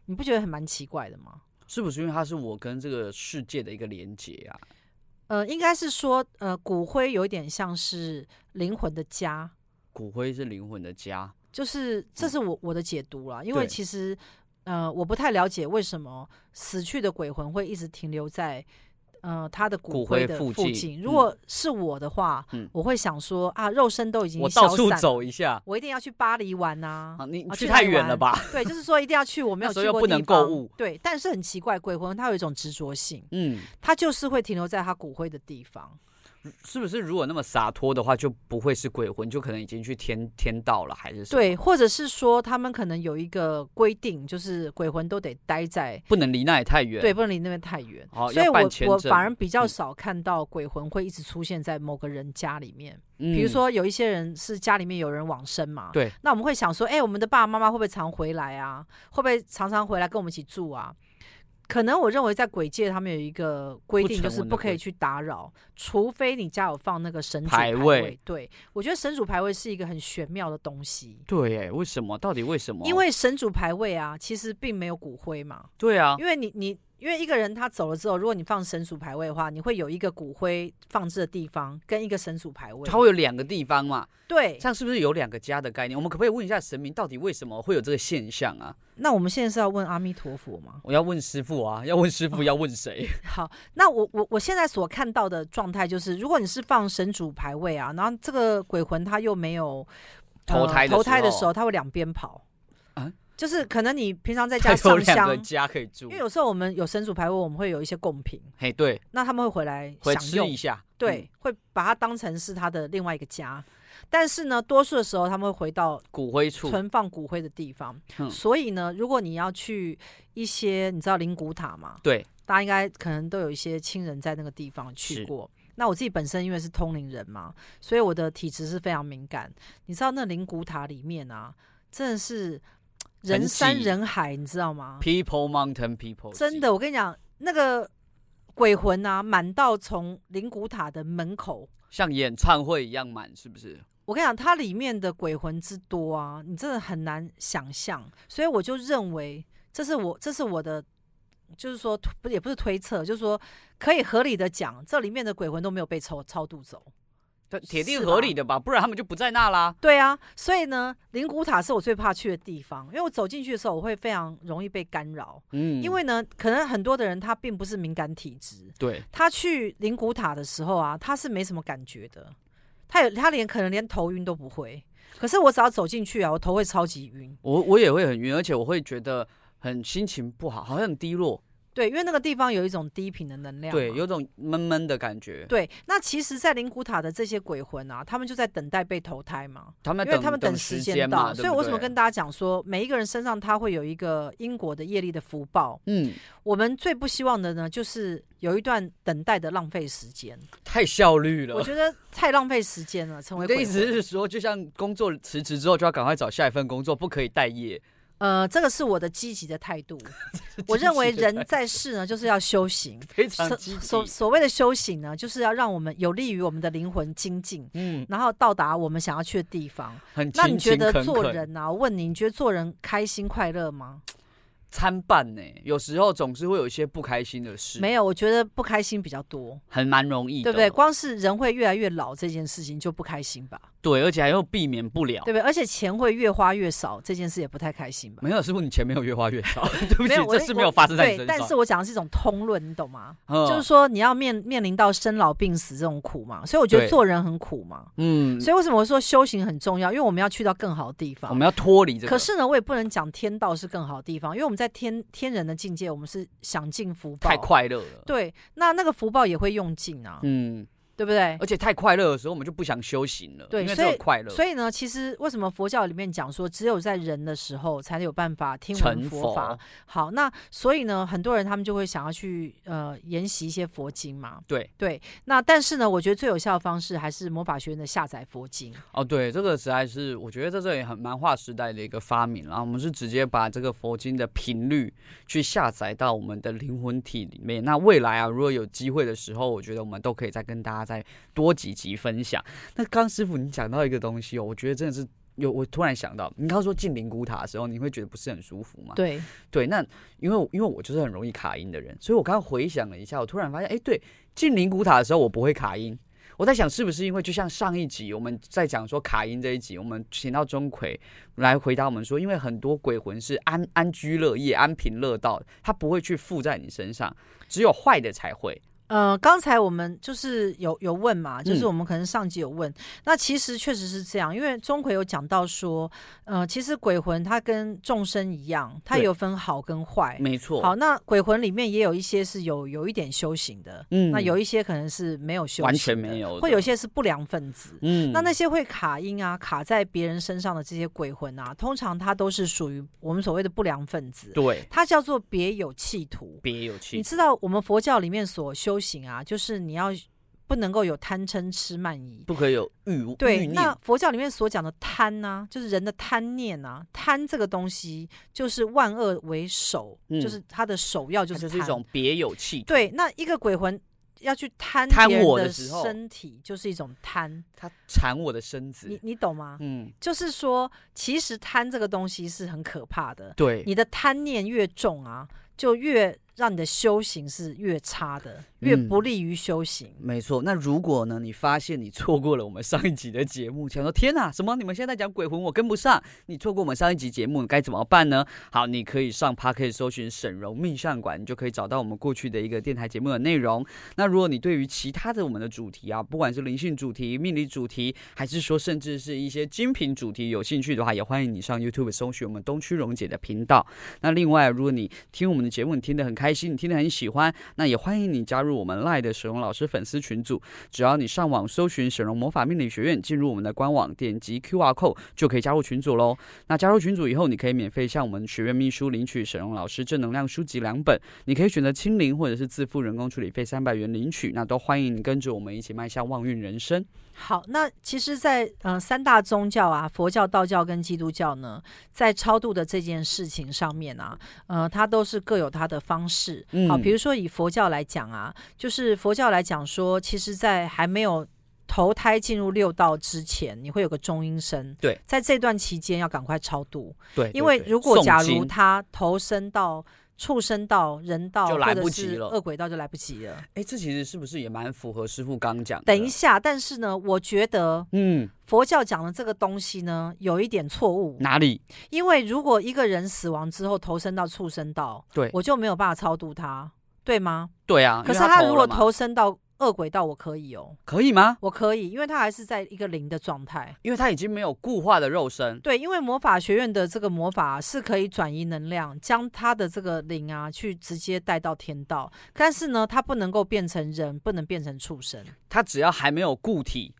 Speaker 1: 你不觉得很蛮奇怪的吗？
Speaker 2: 是不是因为它是我跟这个世界的一个连接啊？
Speaker 1: 呃，应该是说，呃，骨灰有一点像是灵魂的家。
Speaker 2: 骨灰是灵魂的家，
Speaker 1: 就是这是我我的解读啦。因为其实，呃，我不太了解为什么死去的鬼魂会一直停留在呃他的骨灰的附近。如果是我的话，我会想说啊，肉身都已经消散，
Speaker 2: 我到处走一下，
Speaker 1: 我一定要去巴黎玩啊！
Speaker 2: 你去太远了吧？
Speaker 1: 对，就是说一定要去我 没有去过的地方。对，但是很奇怪，鬼魂它有一种执着性，嗯，它就是会停留在他骨灰的地方。
Speaker 2: 是不是如果那么洒脱的话，就不会是鬼魂，就可能已经去天天道了，还是？
Speaker 1: 对，或者是说他们可能有一个规定，就是鬼魂都得待在，
Speaker 2: 不能离那里太远。
Speaker 1: 对，不能离那边太远。哦，所以我我反而比较少看到鬼魂会一直出现在某个人家里面。嗯，比如说有一些人是家里面有人往生嘛，
Speaker 2: 对，
Speaker 1: 那我们会想说，哎，我们的爸爸妈妈会不会常回来啊？会不会常常回来跟我们一起住啊？可能我认为在鬼界，他们有一个规定，就是不可以去打扰，除非你家有放那个神主牌位。对，我觉得神主牌位是一个很玄妙的东西。
Speaker 2: 对，哎，为什么？到底为什么？
Speaker 1: 因为神主牌位啊，其实并没有骨灰嘛。
Speaker 2: 对啊，
Speaker 1: 因为你你因为一个人他走了之后，如果你放神主牌位的话，你会有一个骨灰放置的地方跟一个神主牌位，
Speaker 2: 它会有两个地方嘛？
Speaker 1: 对，
Speaker 2: 这样是不是有两个家的概念？我们可不可以问一下神明，到底为什么会有这个现象啊？
Speaker 1: 那我们现在是要问阿弥陀佛吗？
Speaker 2: 我要问师傅啊，要问师傅，要问谁？
Speaker 1: 好，那我我我现在所看到的状态就是，如果你是放神主牌位啊，然后这个鬼魂他又没有
Speaker 2: 投胎
Speaker 1: 投胎的时候，他会两边跑。就是可能你平常在 家上香，
Speaker 2: 家可以住，
Speaker 1: 因为有时候我们有神主牌位，我们会有一些贡品，
Speaker 2: 嘿，对，
Speaker 1: 那他们会回来享用
Speaker 2: 一下，
Speaker 1: 对，嗯、会把它当成是他的另外一个家。但是呢，多数的时候他们会回到
Speaker 2: 骨灰处，
Speaker 1: 存放骨灰的地方。所以呢，如果你要去一些，你知道灵骨塔嘛？
Speaker 2: 对，
Speaker 1: 大家应该可能都有一些亲人在那个地方去过。那我自己本身因为是通灵人嘛，所以我的体质是非常敏感。你知道那灵骨塔里面啊，真的是。人山人海，你知道吗
Speaker 2: ？People mountain people，
Speaker 1: 真的，我跟你讲，那个鬼魂啊，满到从灵骨塔的门口，
Speaker 2: 像演唱会一样满，是不是？
Speaker 1: 我跟你讲，它里面的鬼魂之多啊，你真的很难想象。所以我就认为，这是我，这是我的，就是说，不也不是推测，就是说，可以合理的讲，这里面的鬼魂都没有被超超度走。
Speaker 2: 铁定合理的吧，不然他们就不在那啦。
Speaker 1: 对啊，所以呢，灵骨塔是我最怕去的地方，因为我走进去的时候，我会非常容易被干扰。嗯，因为呢，可能很多的人他并不是敏感体质，
Speaker 2: 对，
Speaker 1: 他去灵骨塔的时候啊，他是没什么感觉的，他有他连可能连头晕都不会。可是我只要走进去啊，我头会超级晕，
Speaker 2: 我我也会很晕，而且我会觉得很心情不好，好像很低落。
Speaker 1: 对，因为那个地方有一种低频的能量，
Speaker 2: 对，有种闷闷的感觉。
Speaker 1: 对，那其实，在灵骨塔的这些鬼魂啊，他们就在等待被投胎嘛。
Speaker 2: 他们
Speaker 1: 因为他们等时间到，
Speaker 2: 对对，
Speaker 1: 所以我为什么跟大家讲说，每一个人身上他会有一个因果的业力的福报。嗯，我们最不希望的呢，就是有一段等待的浪费时间，
Speaker 2: 太效率了。
Speaker 1: 我觉得太浪费时间了。成为鬼魂，
Speaker 2: 意思是说，就像工作辞职之后，就要赶快找下一份工作，不可以待业。
Speaker 1: 呃，这个是我的积极的态度。我认为人在世呢，就是要修行。
Speaker 2: 非常积极。
Speaker 1: 所所谓的修行呢，就是要让我们有利于我们的灵魂精进，嗯，然后到达我们想要去的地方。
Speaker 2: 很勤勤恳恳。
Speaker 1: 那你觉得做人啊？我问你，你觉得做人开心快乐吗？
Speaker 2: 参半呢，有时候总是会有一些不开心的事。
Speaker 1: 没有，我觉得不开心比较多，
Speaker 2: 很蛮容易，
Speaker 1: 对不对？光是人会越来越老这件事情就不开心吧？
Speaker 2: 对，而且还又避免不了，
Speaker 1: 对不对？而且钱会越花越少，这件事也不太开心吧？
Speaker 2: 没有，师傅，你钱没有越花越少，对不起，这是没有发生在你身上。
Speaker 1: 对，但是我讲的是一种通论，你懂吗？嗯，就是说你要面面临到生老病死这种苦嘛，所以我觉得做人很苦嘛。嗯，所以为什么我说修行很重要？因为我们要去到更好的地方，
Speaker 2: 我们要脱离这个。
Speaker 1: 可是呢，我也不能讲天道是更好的地方，因为我们在天天人。人的境界，我们是享尽福报，
Speaker 2: 太快乐了。
Speaker 1: 对，那那个福报也会用尽啊。嗯。对不对？
Speaker 2: 而且太快乐的时候，我们就不想修行了。
Speaker 1: 对，
Speaker 2: 因为只有快乐。
Speaker 1: 所以呢，其实为什么佛教里面讲说，只有在人的时候才有办法听闻佛法？好，那所以呢，很多人他们就会想要去呃研习一些佛经嘛。
Speaker 2: 对
Speaker 1: 对。那但是呢，我觉得最有效的方式还是魔法学院的下载佛经。
Speaker 2: 哦，对，这个实在是我觉得在这里很蛮划时代的一个发明。然后我们是直接把这个佛经的频率去下载到我们的灵魂体里面。那未来啊，如果有机会的时候，我觉得我们都可以再跟大家再多几集分享。那刚师傅你讲到一个东西哦，我觉得真的是有。我突然想到，你刚刚说进灵骨塔的时候，你会觉得不是很舒服吗？
Speaker 1: 对
Speaker 2: 对，那因为因为我就是很容易卡音的人，所以我刚刚回想了一下，我突然发现，哎，对，进灵骨塔的时候我不会卡音。我在想，是不是因为就像上一集我们在讲说卡音这一集，我们请到钟馗来回答我们说，因为很多鬼魂是安安居乐业、安贫乐道，他不会去附在你身上，只有坏的才会。
Speaker 1: 呃，刚才我们就是有有问嘛，就是我们可能上集有问，嗯、那其实确实是这样，因为钟馗有讲到说，呃，其实鬼魂它跟众生一样，它有分好跟坏，
Speaker 2: 没错。
Speaker 1: 好，那鬼魂里面也有一些是有有一点修行的，嗯，那有一些可能是没有修行的，
Speaker 2: 完全没有，
Speaker 1: 会有一些是不良分子，嗯，那那些会卡音啊，卡在别人身上的这些鬼魂啊，通常它都是属于我们所谓的不良分子，
Speaker 2: 对，
Speaker 1: 它叫做别有企图，
Speaker 2: 别有企。图。
Speaker 1: 你知道我们佛教里面所修行啊，就是你要不能够有贪嗔痴慢疑，
Speaker 2: 不可以有欲。
Speaker 1: 对，那佛教里面所讲的贪呢、啊，就是人的贪念啊，贪这个东西就是万恶为首，嗯、就是他的首要就是
Speaker 2: 就是一种别有气。
Speaker 1: 对，那一个鬼魂要去贪贪我的身体，就是一种贪，
Speaker 2: 他缠我的身子，
Speaker 1: 你你懂吗？嗯，就是说，其实贪这个东西是很可怕的。
Speaker 2: 对，
Speaker 1: 你的贪念越重啊，就越让你的修行是越差的，越不利于修行。
Speaker 2: 嗯、没错。那如果呢，你发现你错过了我们上一集的节目，想说天哪，什么？你们现在讲鬼魂，我跟不上。你错过我们上一集节目，你该怎么办呢？好，你可以上 Podcast 搜寻沈荣命相馆，你就可以找到我们过去的一个电台节目的内容。那如果你对于其他的我们的主题啊，不管是灵性主题、命理主题，还是说甚至是一些精品主题有兴趣的话，也欢迎你上 YouTube 搜寻我们东区荣姐的频道。那另外，如果你听我们的节目，你听得很开心，你听得很喜欢，那也欢迎你加入我们 LINE 的沈荣老师粉丝群组。只要你上网搜寻沈荣魔法命理学院，进入我们的官网，点击 QR code 就可以加入群组喽。那加入群组以后，你可以免费向我们学院秘书领取沈荣老师正能量书籍两本。你可以选择清零或者是自付人工处理费三百元领取。那都欢迎你跟着我们一起迈向旺运人生。
Speaker 1: 好，那其实在，在呃三大宗教啊，佛教、道教跟基督教呢，在超度的这件事情上面啊，呃，它都是各有它的方式。嗯、好，比如说以佛教来讲啊，就是佛教来讲说，其实，在还没有投胎进入六道之前，你会有个中阴身。
Speaker 2: 对，
Speaker 1: 在这段期间要赶快超度。
Speaker 2: 对，
Speaker 1: 因为如果假如他投身到畜生道、人道
Speaker 2: 就来不及了，
Speaker 1: 恶鬼道就来不及了。
Speaker 2: 哎，这其实是不是也蛮符合师傅刚讲的？
Speaker 1: 等一下，但是呢，我觉得，嗯，佛教讲的这个东西呢，有一点错误。
Speaker 2: 哪里？
Speaker 1: 因为如果一个人死亡之后投身到畜生道，
Speaker 2: 对，
Speaker 1: 我就没有办法超度他，对吗？
Speaker 2: 对啊。
Speaker 1: 可是他如果投身到恶鬼道我可以哦，
Speaker 2: 可以吗？
Speaker 1: 我可以，因为它还是在一个灵的状态，
Speaker 2: 因为它已经没有固化的肉身。
Speaker 1: 对，因为魔法学院的这个魔法是可以转移能量，将他的这个灵啊去直接带到天道，但是呢，它不能够变成人，不能变成畜生。
Speaker 2: 它只要还没有固体，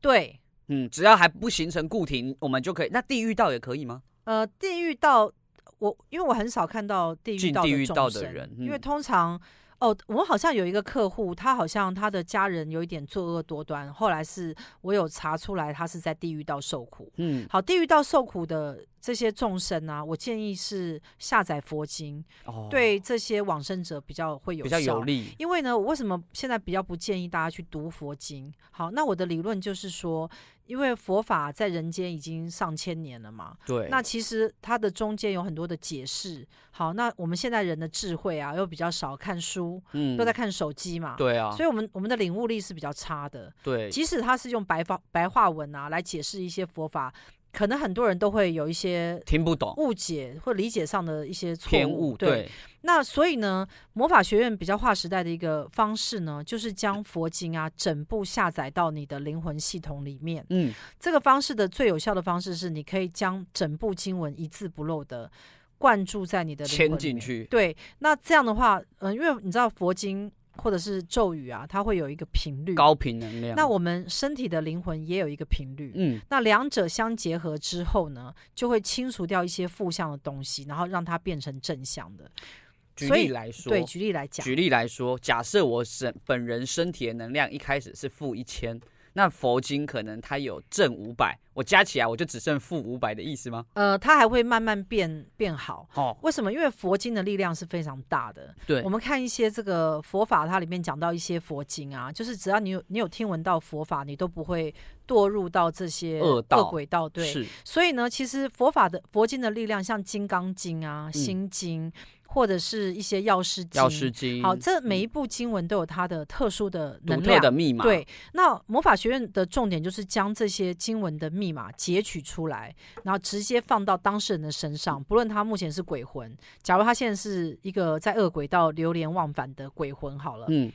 Speaker 1: 对，
Speaker 2: 嗯，只要还不形成固体，我们就可以。那地狱道也可以吗？
Speaker 1: 呃，地狱道，我因为我很少看到地狱道的众生，
Speaker 2: 地狱道的人，嗯、
Speaker 1: 因为通常。哦，我好像有一个客户，他好像他的家人有一点作恶多端，后来是我有查出来，他是在地狱道受苦。嗯，好，地狱道受苦的这些众生啊，我建议是下载佛经，哦，对这些往生者比较会有，
Speaker 2: 比较有利。
Speaker 1: 因为呢，我为什么现在比较不建议大家去读佛经？好，那我的理论就是说。因为佛法在人间已经上千年了嘛，
Speaker 2: 对，
Speaker 1: 那其实它的中间有很多的解释。好，那我们现在人的智慧啊，又比较少看书，嗯，都在看手机嘛，
Speaker 2: 对啊，
Speaker 1: 所以我们我们的领悟力是比较差的。
Speaker 2: 对，
Speaker 1: 即使他是用白话白话文啊来解释一些佛法。可能很多人都会有一些
Speaker 2: 听不懂、
Speaker 1: 误解或理解上的一些
Speaker 2: 错误。对。
Speaker 1: 对，那所以呢，魔法学院比较划时代的一个方式呢，就是将佛经啊整部下载到你的灵魂系统里面。嗯，这个方式的最有效的方式是，你可以将整部经文一字不漏的灌注在你的灵魂里面。
Speaker 2: 进去。
Speaker 1: 对，那这样的话，嗯、呃，因为你知道佛经。或者是咒语啊，它会有一个频率，
Speaker 2: 高频能量。
Speaker 1: 那我们身体的灵魂也有一个频率，嗯，那两者相结合之后呢，就会清除掉一些负向的东西，然后让它变成正向的。
Speaker 2: 举例来说，
Speaker 1: 对，举例来讲，
Speaker 2: 举例来说，假设我身本人身体的能量一开始是负一千。那佛经可能它有正五百，我加起来我就只剩负五百的意思吗？
Speaker 1: 呃，它还会慢慢变变好。哦，为什么？因为佛经的力量是非常大的。
Speaker 2: 对，
Speaker 1: 我们看一些这个佛法，它里面讲到一些佛经啊，就是只要你有你有听闻到佛法，你都不会堕入到这些恶道、恶鬼道。对，
Speaker 2: 是。
Speaker 1: 所以呢，其实佛法的佛经的力量，像《金刚经》啊，《心经》。嗯或者是一些药师经，
Speaker 2: 药师经，
Speaker 1: 好，这每一部经文都有它的特殊的能量、
Speaker 2: 独特的密码。
Speaker 1: 对，那魔法学院的重点就是将这些经文的密码截取出来，然后直接放到当事人的身上，不论他目前是鬼魂，假如他现在是一个在恶鬼道流连忘返的鬼魂，好了，嗯，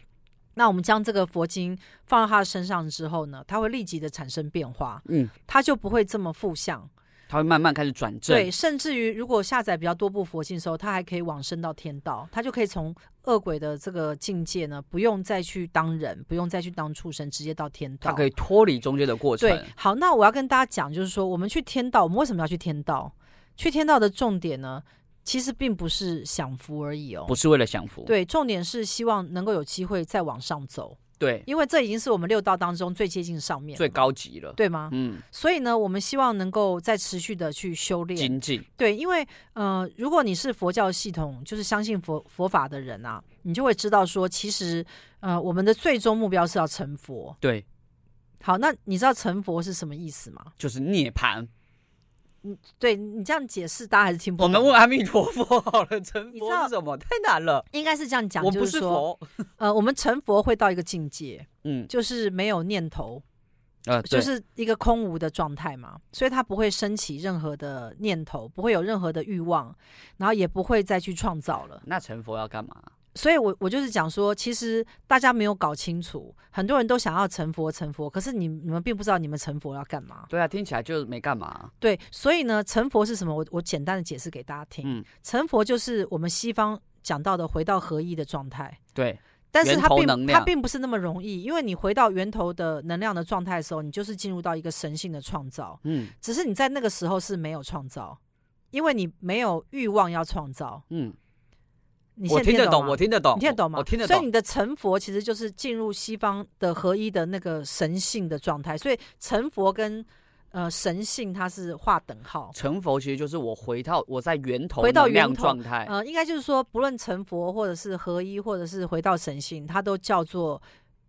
Speaker 1: 那我们将这个佛经放到他的身上之后呢，他会立即的产生变化，嗯，他就不会这么负向。
Speaker 2: 他会慢慢开始转正，
Speaker 1: 对，甚至于如果下载比较多部佛经的时候，他还可以往生到天道，他就可以从恶鬼的这个境界呢，不用再去当人，不用再去当畜生，直接到天道，
Speaker 2: 他可以脱离中间的过程。
Speaker 1: 对，好，那我要跟大家讲，就是说我们去天道，我们为什么要去天道？去天道的重点呢，其实并不是享福而已哦，
Speaker 2: 不是为了享福，
Speaker 1: 对，重点是希望能够有机会再往上走。
Speaker 2: 对，
Speaker 1: 因为这已经是我们六道当中最接近上面、
Speaker 2: 最高级了，
Speaker 1: 对吗？嗯，所以呢，我们希望能够再持续的去修炼、
Speaker 2: 精进。
Speaker 1: 对，因为呃，如果你是佛教系统，就是相信佛佛法的人啊，你就会知道说，其实呃，我们的最终目标是要成佛。
Speaker 2: 对，
Speaker 1: 好，那你知道成佛是什么意思吗？
Speaker 2: 就是涅槃。
Speaker 1: 你对你这样解释，大家还是听不懂。
Speaker 2: 我们问阿弥陀佛好了，成佛是什么？太难了。
Speaker 1: 应该是这样讲，
Speaker 2: 我不是佛。
Speaker 1: 呃，我们成佛会到一个境界，
Speaker 2: 嗯，
Speaker 1: 就是没有念头，
Speaker 2: 呃，
Speaker 1: 就是一个空无的状态嘛，所以他不会升起任何的念头，不会有任何的欲望，然后也不会再去创造了。
Speaker 2: 那成佛要干嘛？
Speaker 1: 所以我，我我就是讲说，其实大家没有搞清楚，很多人都想要成佛成佛，可是你你们并不知道你们成佛要干嘛。
Speaker 2: 对啊，听起来就没干嘛。
Speaker 1: 对，所以呢，成佛是什么？我我简单的解释给大家听。嗯，成佛就是我们西方讲到的回到合一的状态。
Speaker 2: 对，
Speaker 1: 但是它并它并不是那么容易，因为你回到源头的能量的状态的时候，你就是进入到一个神性的创造。
Speaker 2: 嗯，
Speaker 1: 只是你在那个时候是没有创造，因为你没有欲望要创造。
Speaker 2: 嗯。
Speaker 1: 你现在听得懂，
Speaker 2: 我听得懂，
Speaker 1: 你听得懂吗？
Speaker 2: 我听得懂。
Speaker 1: 所以你的成佛其实就是进入西方的合一的那个神性的状态。所以成佛跟呃神性它是划等号。
Speaker 2: 成佛其实就是我回到我在源头
Speaker 1: 回到源头
Speaker 2: 状态。
Speaker 1: 呃，应该就是说，不论成佛或者是合一，或者是回到神性，它都叫做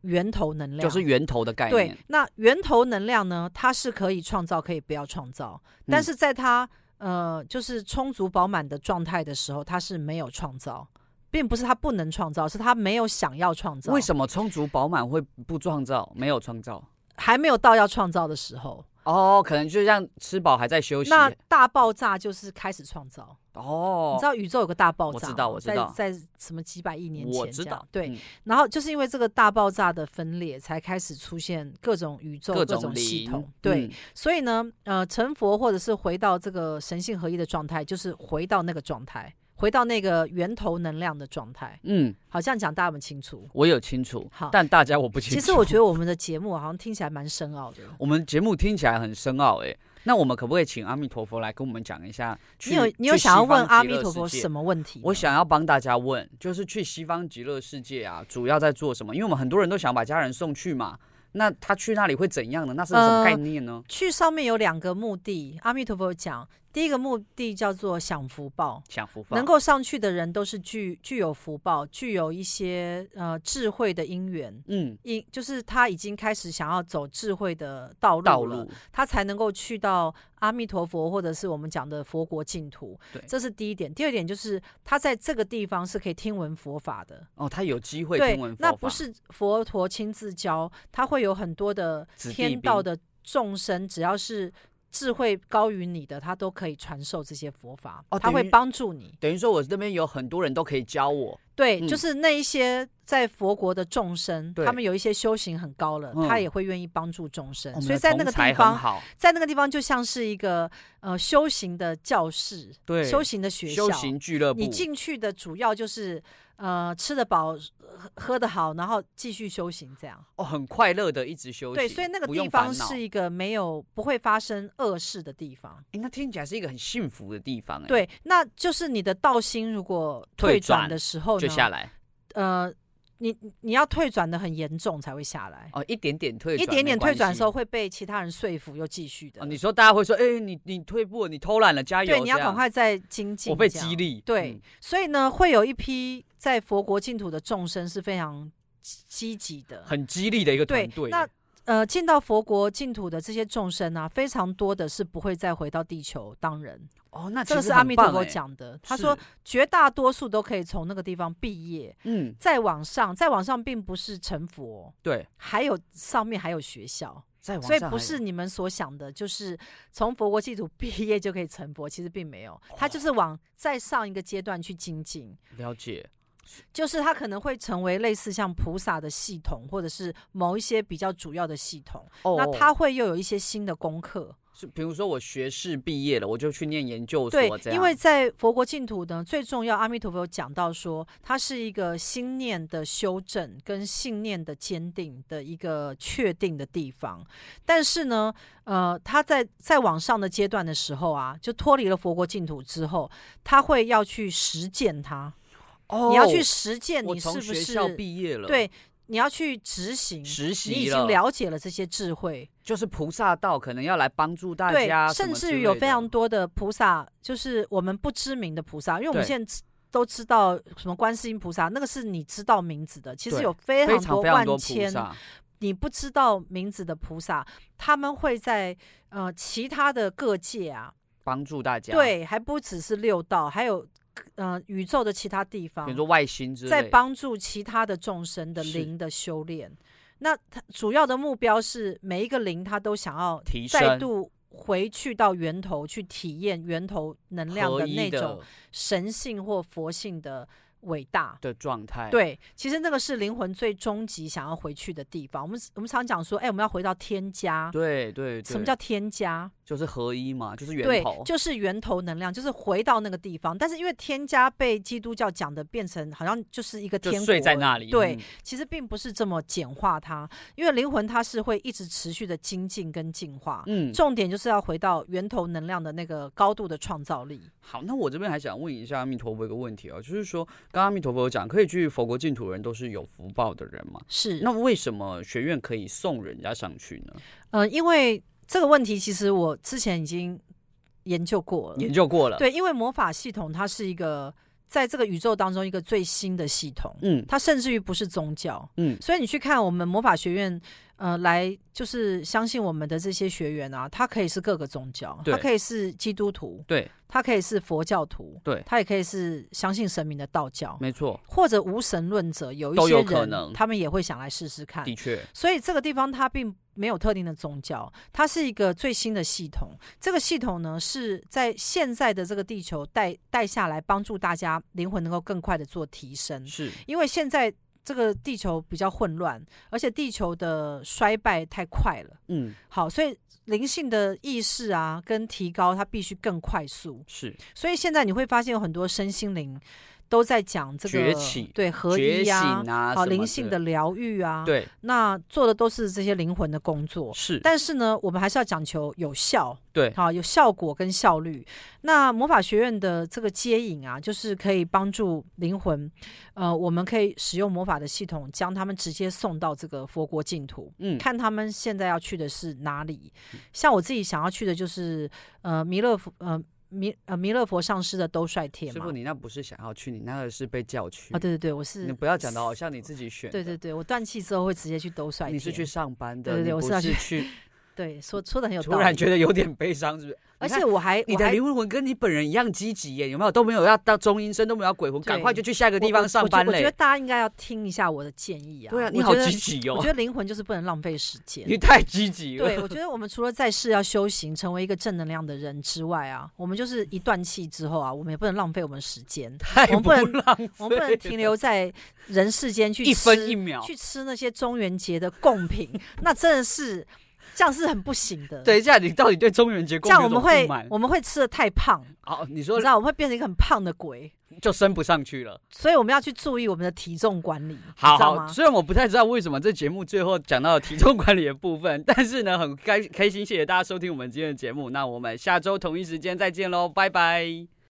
Speaker 1: 源头能量，
Speaker 2: 就是源头的概念。
Speaker 1: 对，那源头能量呢，它是可以创造，可以不要创造，但是在它呃就是充足饱满的状态的时候，它是没有创造。并不是他不能创造，是他没有想要创造。
Speaker 2: 为什么充足饱满会不创造？没有创造，
Speaker 1: 还没有到要创造的时候。
Speaker 2: 哦，可能就像吃饱还在休息。
Speaker 1: 那大爆炸就是开始创造。
Speaker 2: 哦，
Speaker 1: 你知道宇宙有个大爆炸？
Speaker 2: 我知道，我知道，
Speaker 1: 在在什么几百亿年前，
Speaker 2: 我知道。
Speaker 1: 对，嗯、然后就是因为这个大爆炸的分裂，才开始出现各种宇宙、各种系统。对，嗯、所以呢，呃，成佛或者是回到这个神性合一的状态，就是回到那个状态。回到那个源头能量的状态，
Speaker 2: 嗯，
Speaker 1: 好像讲大家有没有清楚？
Speaker 2: 我有清楚，
Speaker 1: 好，
Speaker 2: 但大家我不清楚。
Speaker 1: 其实我觉得我们的节目好像听起来蛮深奥的。
Speaker 2: 我们节目听起来很深奥，哎，那我们可不可以请阿弥陀佛来跟我们讲一下？
Speaker 1: 你有你有想要问阿弥陀佛什么问题？
Speaker 2: 我想要帮大家问，就是去西方极乐世界啊，主要在做什么？因为我们很多人都想把家人送去嘛。那他去那里会怎样呢？那是什么概念呢？呃、
Speaker 1: 去上面有两个目的，阿弥陀佛讲，第一个目的叫做享福报，
Speaker 2: 享福报，
Speaker 1: 能够上去的人都是具具有福报，具有一些呃智慧的因缘，
Speaker 2: 嗯，
Speaker 1: 因就是他已经开始想要走智慧的道路了，道路他才能够去到阿弥陀佛或者是我们讲的佛国净土。
Speaker 2: 对，
Speaker 1: 这是第一点。第二点就是他在这个地方是可以听闻佛法的。
Speaker 2: 哦，他有机会听闻佛法，
Speaker 1: 那不是佛陀亲自教，他会有很多的天道的众生，只要是智慧高于你的，他都可以传授这些佛法。哦，他会帮助你。
Speaker 2: 等于说，我这边有很多人都可以教我。
Speaker 1: 对，嗯、就是那一些在佛国的众生，他们有一些修行很高了，嗯、他也会愿意帮助众生。
Speaker 2: 哦、
Speaker 1: 所以在那个地方，在那个地方就像是一个呃修行的教室，
Speaker 2: 对，
Speaker 1: 修行的学校，
Speaker 2: 修行俱乐部。
Speaker 1: 你进去的主要就是。呃，吃得饱，喝喝得好，然后继续修行，这样
Speaker 2: 哦，很快乐的一直修行。
Speaker 1: 对，所以那个地方是一个没有不会发生恶事的地方。
Speaker 2: 哎，那听起来是一个很幸福的地方。哎，
Speaker 1: 对，那就是你的道心如果退转的时候呢，
Speaker 2: 就下来。
Speaker 1: 呃，你你要退转的很严重才会下来。
Speaker 2: 哦，一点点退转，
Speaker 1: 一点点退转的时候会被其他人说服，又继续的。
Speaker 2: 哦，你说大家会说，哎，你你退步，你偷懒了，加油！
Speaker 1: 对，你要赶快再精进。
Speaker 2: 我被激励。
Speaker 1: 对，所以呢，会有一批。在佛国净土的众生是非常积极的，
Speaker 2: 很激励的一个团队。
Speaker 1: 那呃，进到佛国净土的这些众生啊，非常多的是不会再回到地球当人。
Speaker 2: 哦，那
Speaker 1: 这个是阿弥陀佛讲的。他说，绝大多数都可以从那个地方毕业。
Speaker 2: 嗯，
Speaker 1: 再往上，再往上，并不是成佛。
Speaker 2: 对，
Speaker 1: 还有上面还有学校。
Speaker 2: 再往上，
Speaker 1: 所以不是你们所想的，就是从佛国净土毕业就可以成佛。其实并没有，他就是往再上一个阶段去精进。
Speaker 2: 了解。
Speaker 1: 就是他可能会成为类似像菩萨的系统，或者是某一些比较主要的系统。
Speaker 2: 哦，
Speaker 1: 那他会又有一些新的功课。
Speaker 2: 是，比如说我学士毕业了，我就去念研究所。
Speaker 1: 对，因为在佛国净土呢，最重要，阿弥陀佛有讲到说，它是一个心念的修正跟信念的坚定的一个确定的地方。但是呢，呃，他在在往上的阶段的时候啊，就脱离了佛国净土之后，他会要去实践它。
Speaker 2: Oh,
Speaker 1: 你要去实践，你是不是
Speaker 2: 学校毕业了？
Speaker 1: 对，你要去执行
Speaker 2: 实习，
Speaker 1: 你已经了解了这些智慧，
Speaker 2: 就是菩萨道，可能要来帮助大家。
Speaker 1: 对，甚至于有非常多的菩萨，就是我们不知名的菩萨，因为我们现在都知道什么观世音菩萨，那个是你知道名字的。其实有非常多万千你不知道名字的菩萨，他们会在呃其他的各界啊。
Speaker 2: 帮助大家。
Speaker 1: 对，还不只是六道，还有呃宇宙的其他地方，
Speaker 2: 比如说外星之类，
Speaker 1: 在帮助其他的众生的灵的修炼。那它主要的目标是每一个灵，他都想要再度回去到源头去体验源头能量的那种神性或佛性的。伟大
Speaker 2: 的状态，
Speaker 1: 对，其实那个是灵魂最终极想要回去的地方。我们我们常讲说，哎、欸，我们要回到天家。
Speaker 2: 对对，对，
Speaker 1: 什么叫天家？
Speaker 2: 就是合一嘛，就是源头，
Speaker 1: 对，就是源头能量，就是回到那个地方。但是因为添加被基督教讲的变成好像就是一个天国
Speaker 2: 睡在那里，
Speaker 1: 对、嗯，其实并不是这么简化它，因为灵魂它是会一直持续的精进跟进化。嗯，重点就是要回到源头能量的那个高度的创造力。
Speaker 2: 好，那我这边还想问一下阿弥陀佛一个问题啊，就是说，刚刚阿弥陀佛有讲，可以去佛国净土的人都是有福报的人嘛？
Speaker 1: 是。
Speaker 2: 那为什么学院可以送人家上去呢？
Speaker 1: 呃，因为。这个问题其实我之前已经研究过了，
Speaker 2: 研究过了。
Speaker 1: 对，因为魔法系统它是一个在这个宇宙当中一个最新的系统，嗯，它甚至于不是宗教，嗯，所以你去看我们魔法学院。呃，来就是相信我们的这些学员啊，他可以是各个宗教，他可以是基督徒，
Speaker 2: 对，
Speaker 1: 他可以是佛教徒，
Speaker 2: 对，
Speaker 1: 他也可以是相信神明的道教，
Speaker 2: 没错，
Speaker 1: 或者无神论者，有一些可能，他们也会想来试试看，
Speaker 2: 的确，
Speaker 1: 所以这个地方它并没有特定的宗教，它是一个最新的系统。这个系统呢，是在现在的这个地球带带下来，帮助大家灵魂能够更快的做提升，
Speaker 2: 是
Speaker 1: 因为现在。这个地球比较混乱，而且地球的衰败太快了。嗯，好，所以灵性的意识啊，跟提高它必须更快速。
Speaker 2: 是，所
Speaker 1: 以现在你会发现有很多身心灵。都在讲这个
Speaker 2: 崛起，
Speaker 1: 对合一呀、
Speaker 2: 啊，
Speaker 1: 好灵性的疗愈啊，
Speaker 2: 对，
Speaker 1: 那做的都是这些灵魂的工作。
Speaker 2: 是，
Speaker 1: 但是呢，我们还是要讲求有效，
Speaker 2: 对，
Speaker 1: 好有效果跟效率。那魔法学院的这个接引啊，就是可以帮助灵魂，呃，我们可以使用魔法的系统，将他们直接送到这个佛国净土。嗯，看他们现在要去的是哪里。像我自己想要去的就是呃弥勒佛，呃。弥呃弥勒佛上师的兜率天嘛，
Speaker 2: 师傅，你那不是想要去，你那个是被叫去
Speaker 1: 啊？对对对，我是。
Speaker 2: 你不要讲的好像你自己选。
Speaker 1: 对对对，我断气之后会直接去兜率天。
Speaker 2: 你是去上班的，
Speaker 1: 对对对，我是要
Speaker 2: 去。
Speaker 1: 对，说说的很有道理。
Speaker 2: 突然觉得有点悲伤，是不是？
Speaker 1: 而且我还，
Speaker 2: 你的灵魂跟你本人一样积极耶，有没有？都没有要到中阴身，都没有要鬼魂，赶快就去下一个地方上班嘞。
Speaker 1: 我觉得大家应该要听一下我的建议啊。
Speaker 2: 对啊，你好积极哦。
Speaker 1: 我觉得灵魂就是不能浪费时间。
Speaker 2: 你太积极了。
Speaker 1: 对，我觉得我们除了在世要修行，成为一个正能量的人之外啊，我们就是一断气之后啊，我们也不能浪费我们时间。
Speaker 2: 太不能浪费。
Speaker 1: 我们不能停留在人世间去
Speaker 2: 一分一秒
Speaker 1: 去吃那些中元节的贡品，那真的是。这样是很不行的。
Speaker 2: 等一下，你到底对中元节这
Speaker 1: 样我们会我们会吃的太胖。
Speaker 2: 哦，你说，
Speaker 1: 你知道我们会变成一个很胖的鬼，
Speaker 2: 就升不上去了。
Speaker 1: 所以我们要去注意我们的体重管理。
Speaker 2: 好，好，虽然我不太知道为什么这节目最后讲到了体重管理的部分，但是呢，很开开心，谢谢大家收听我们今天的节目。那我们下周同一时间再见喽，拜拜。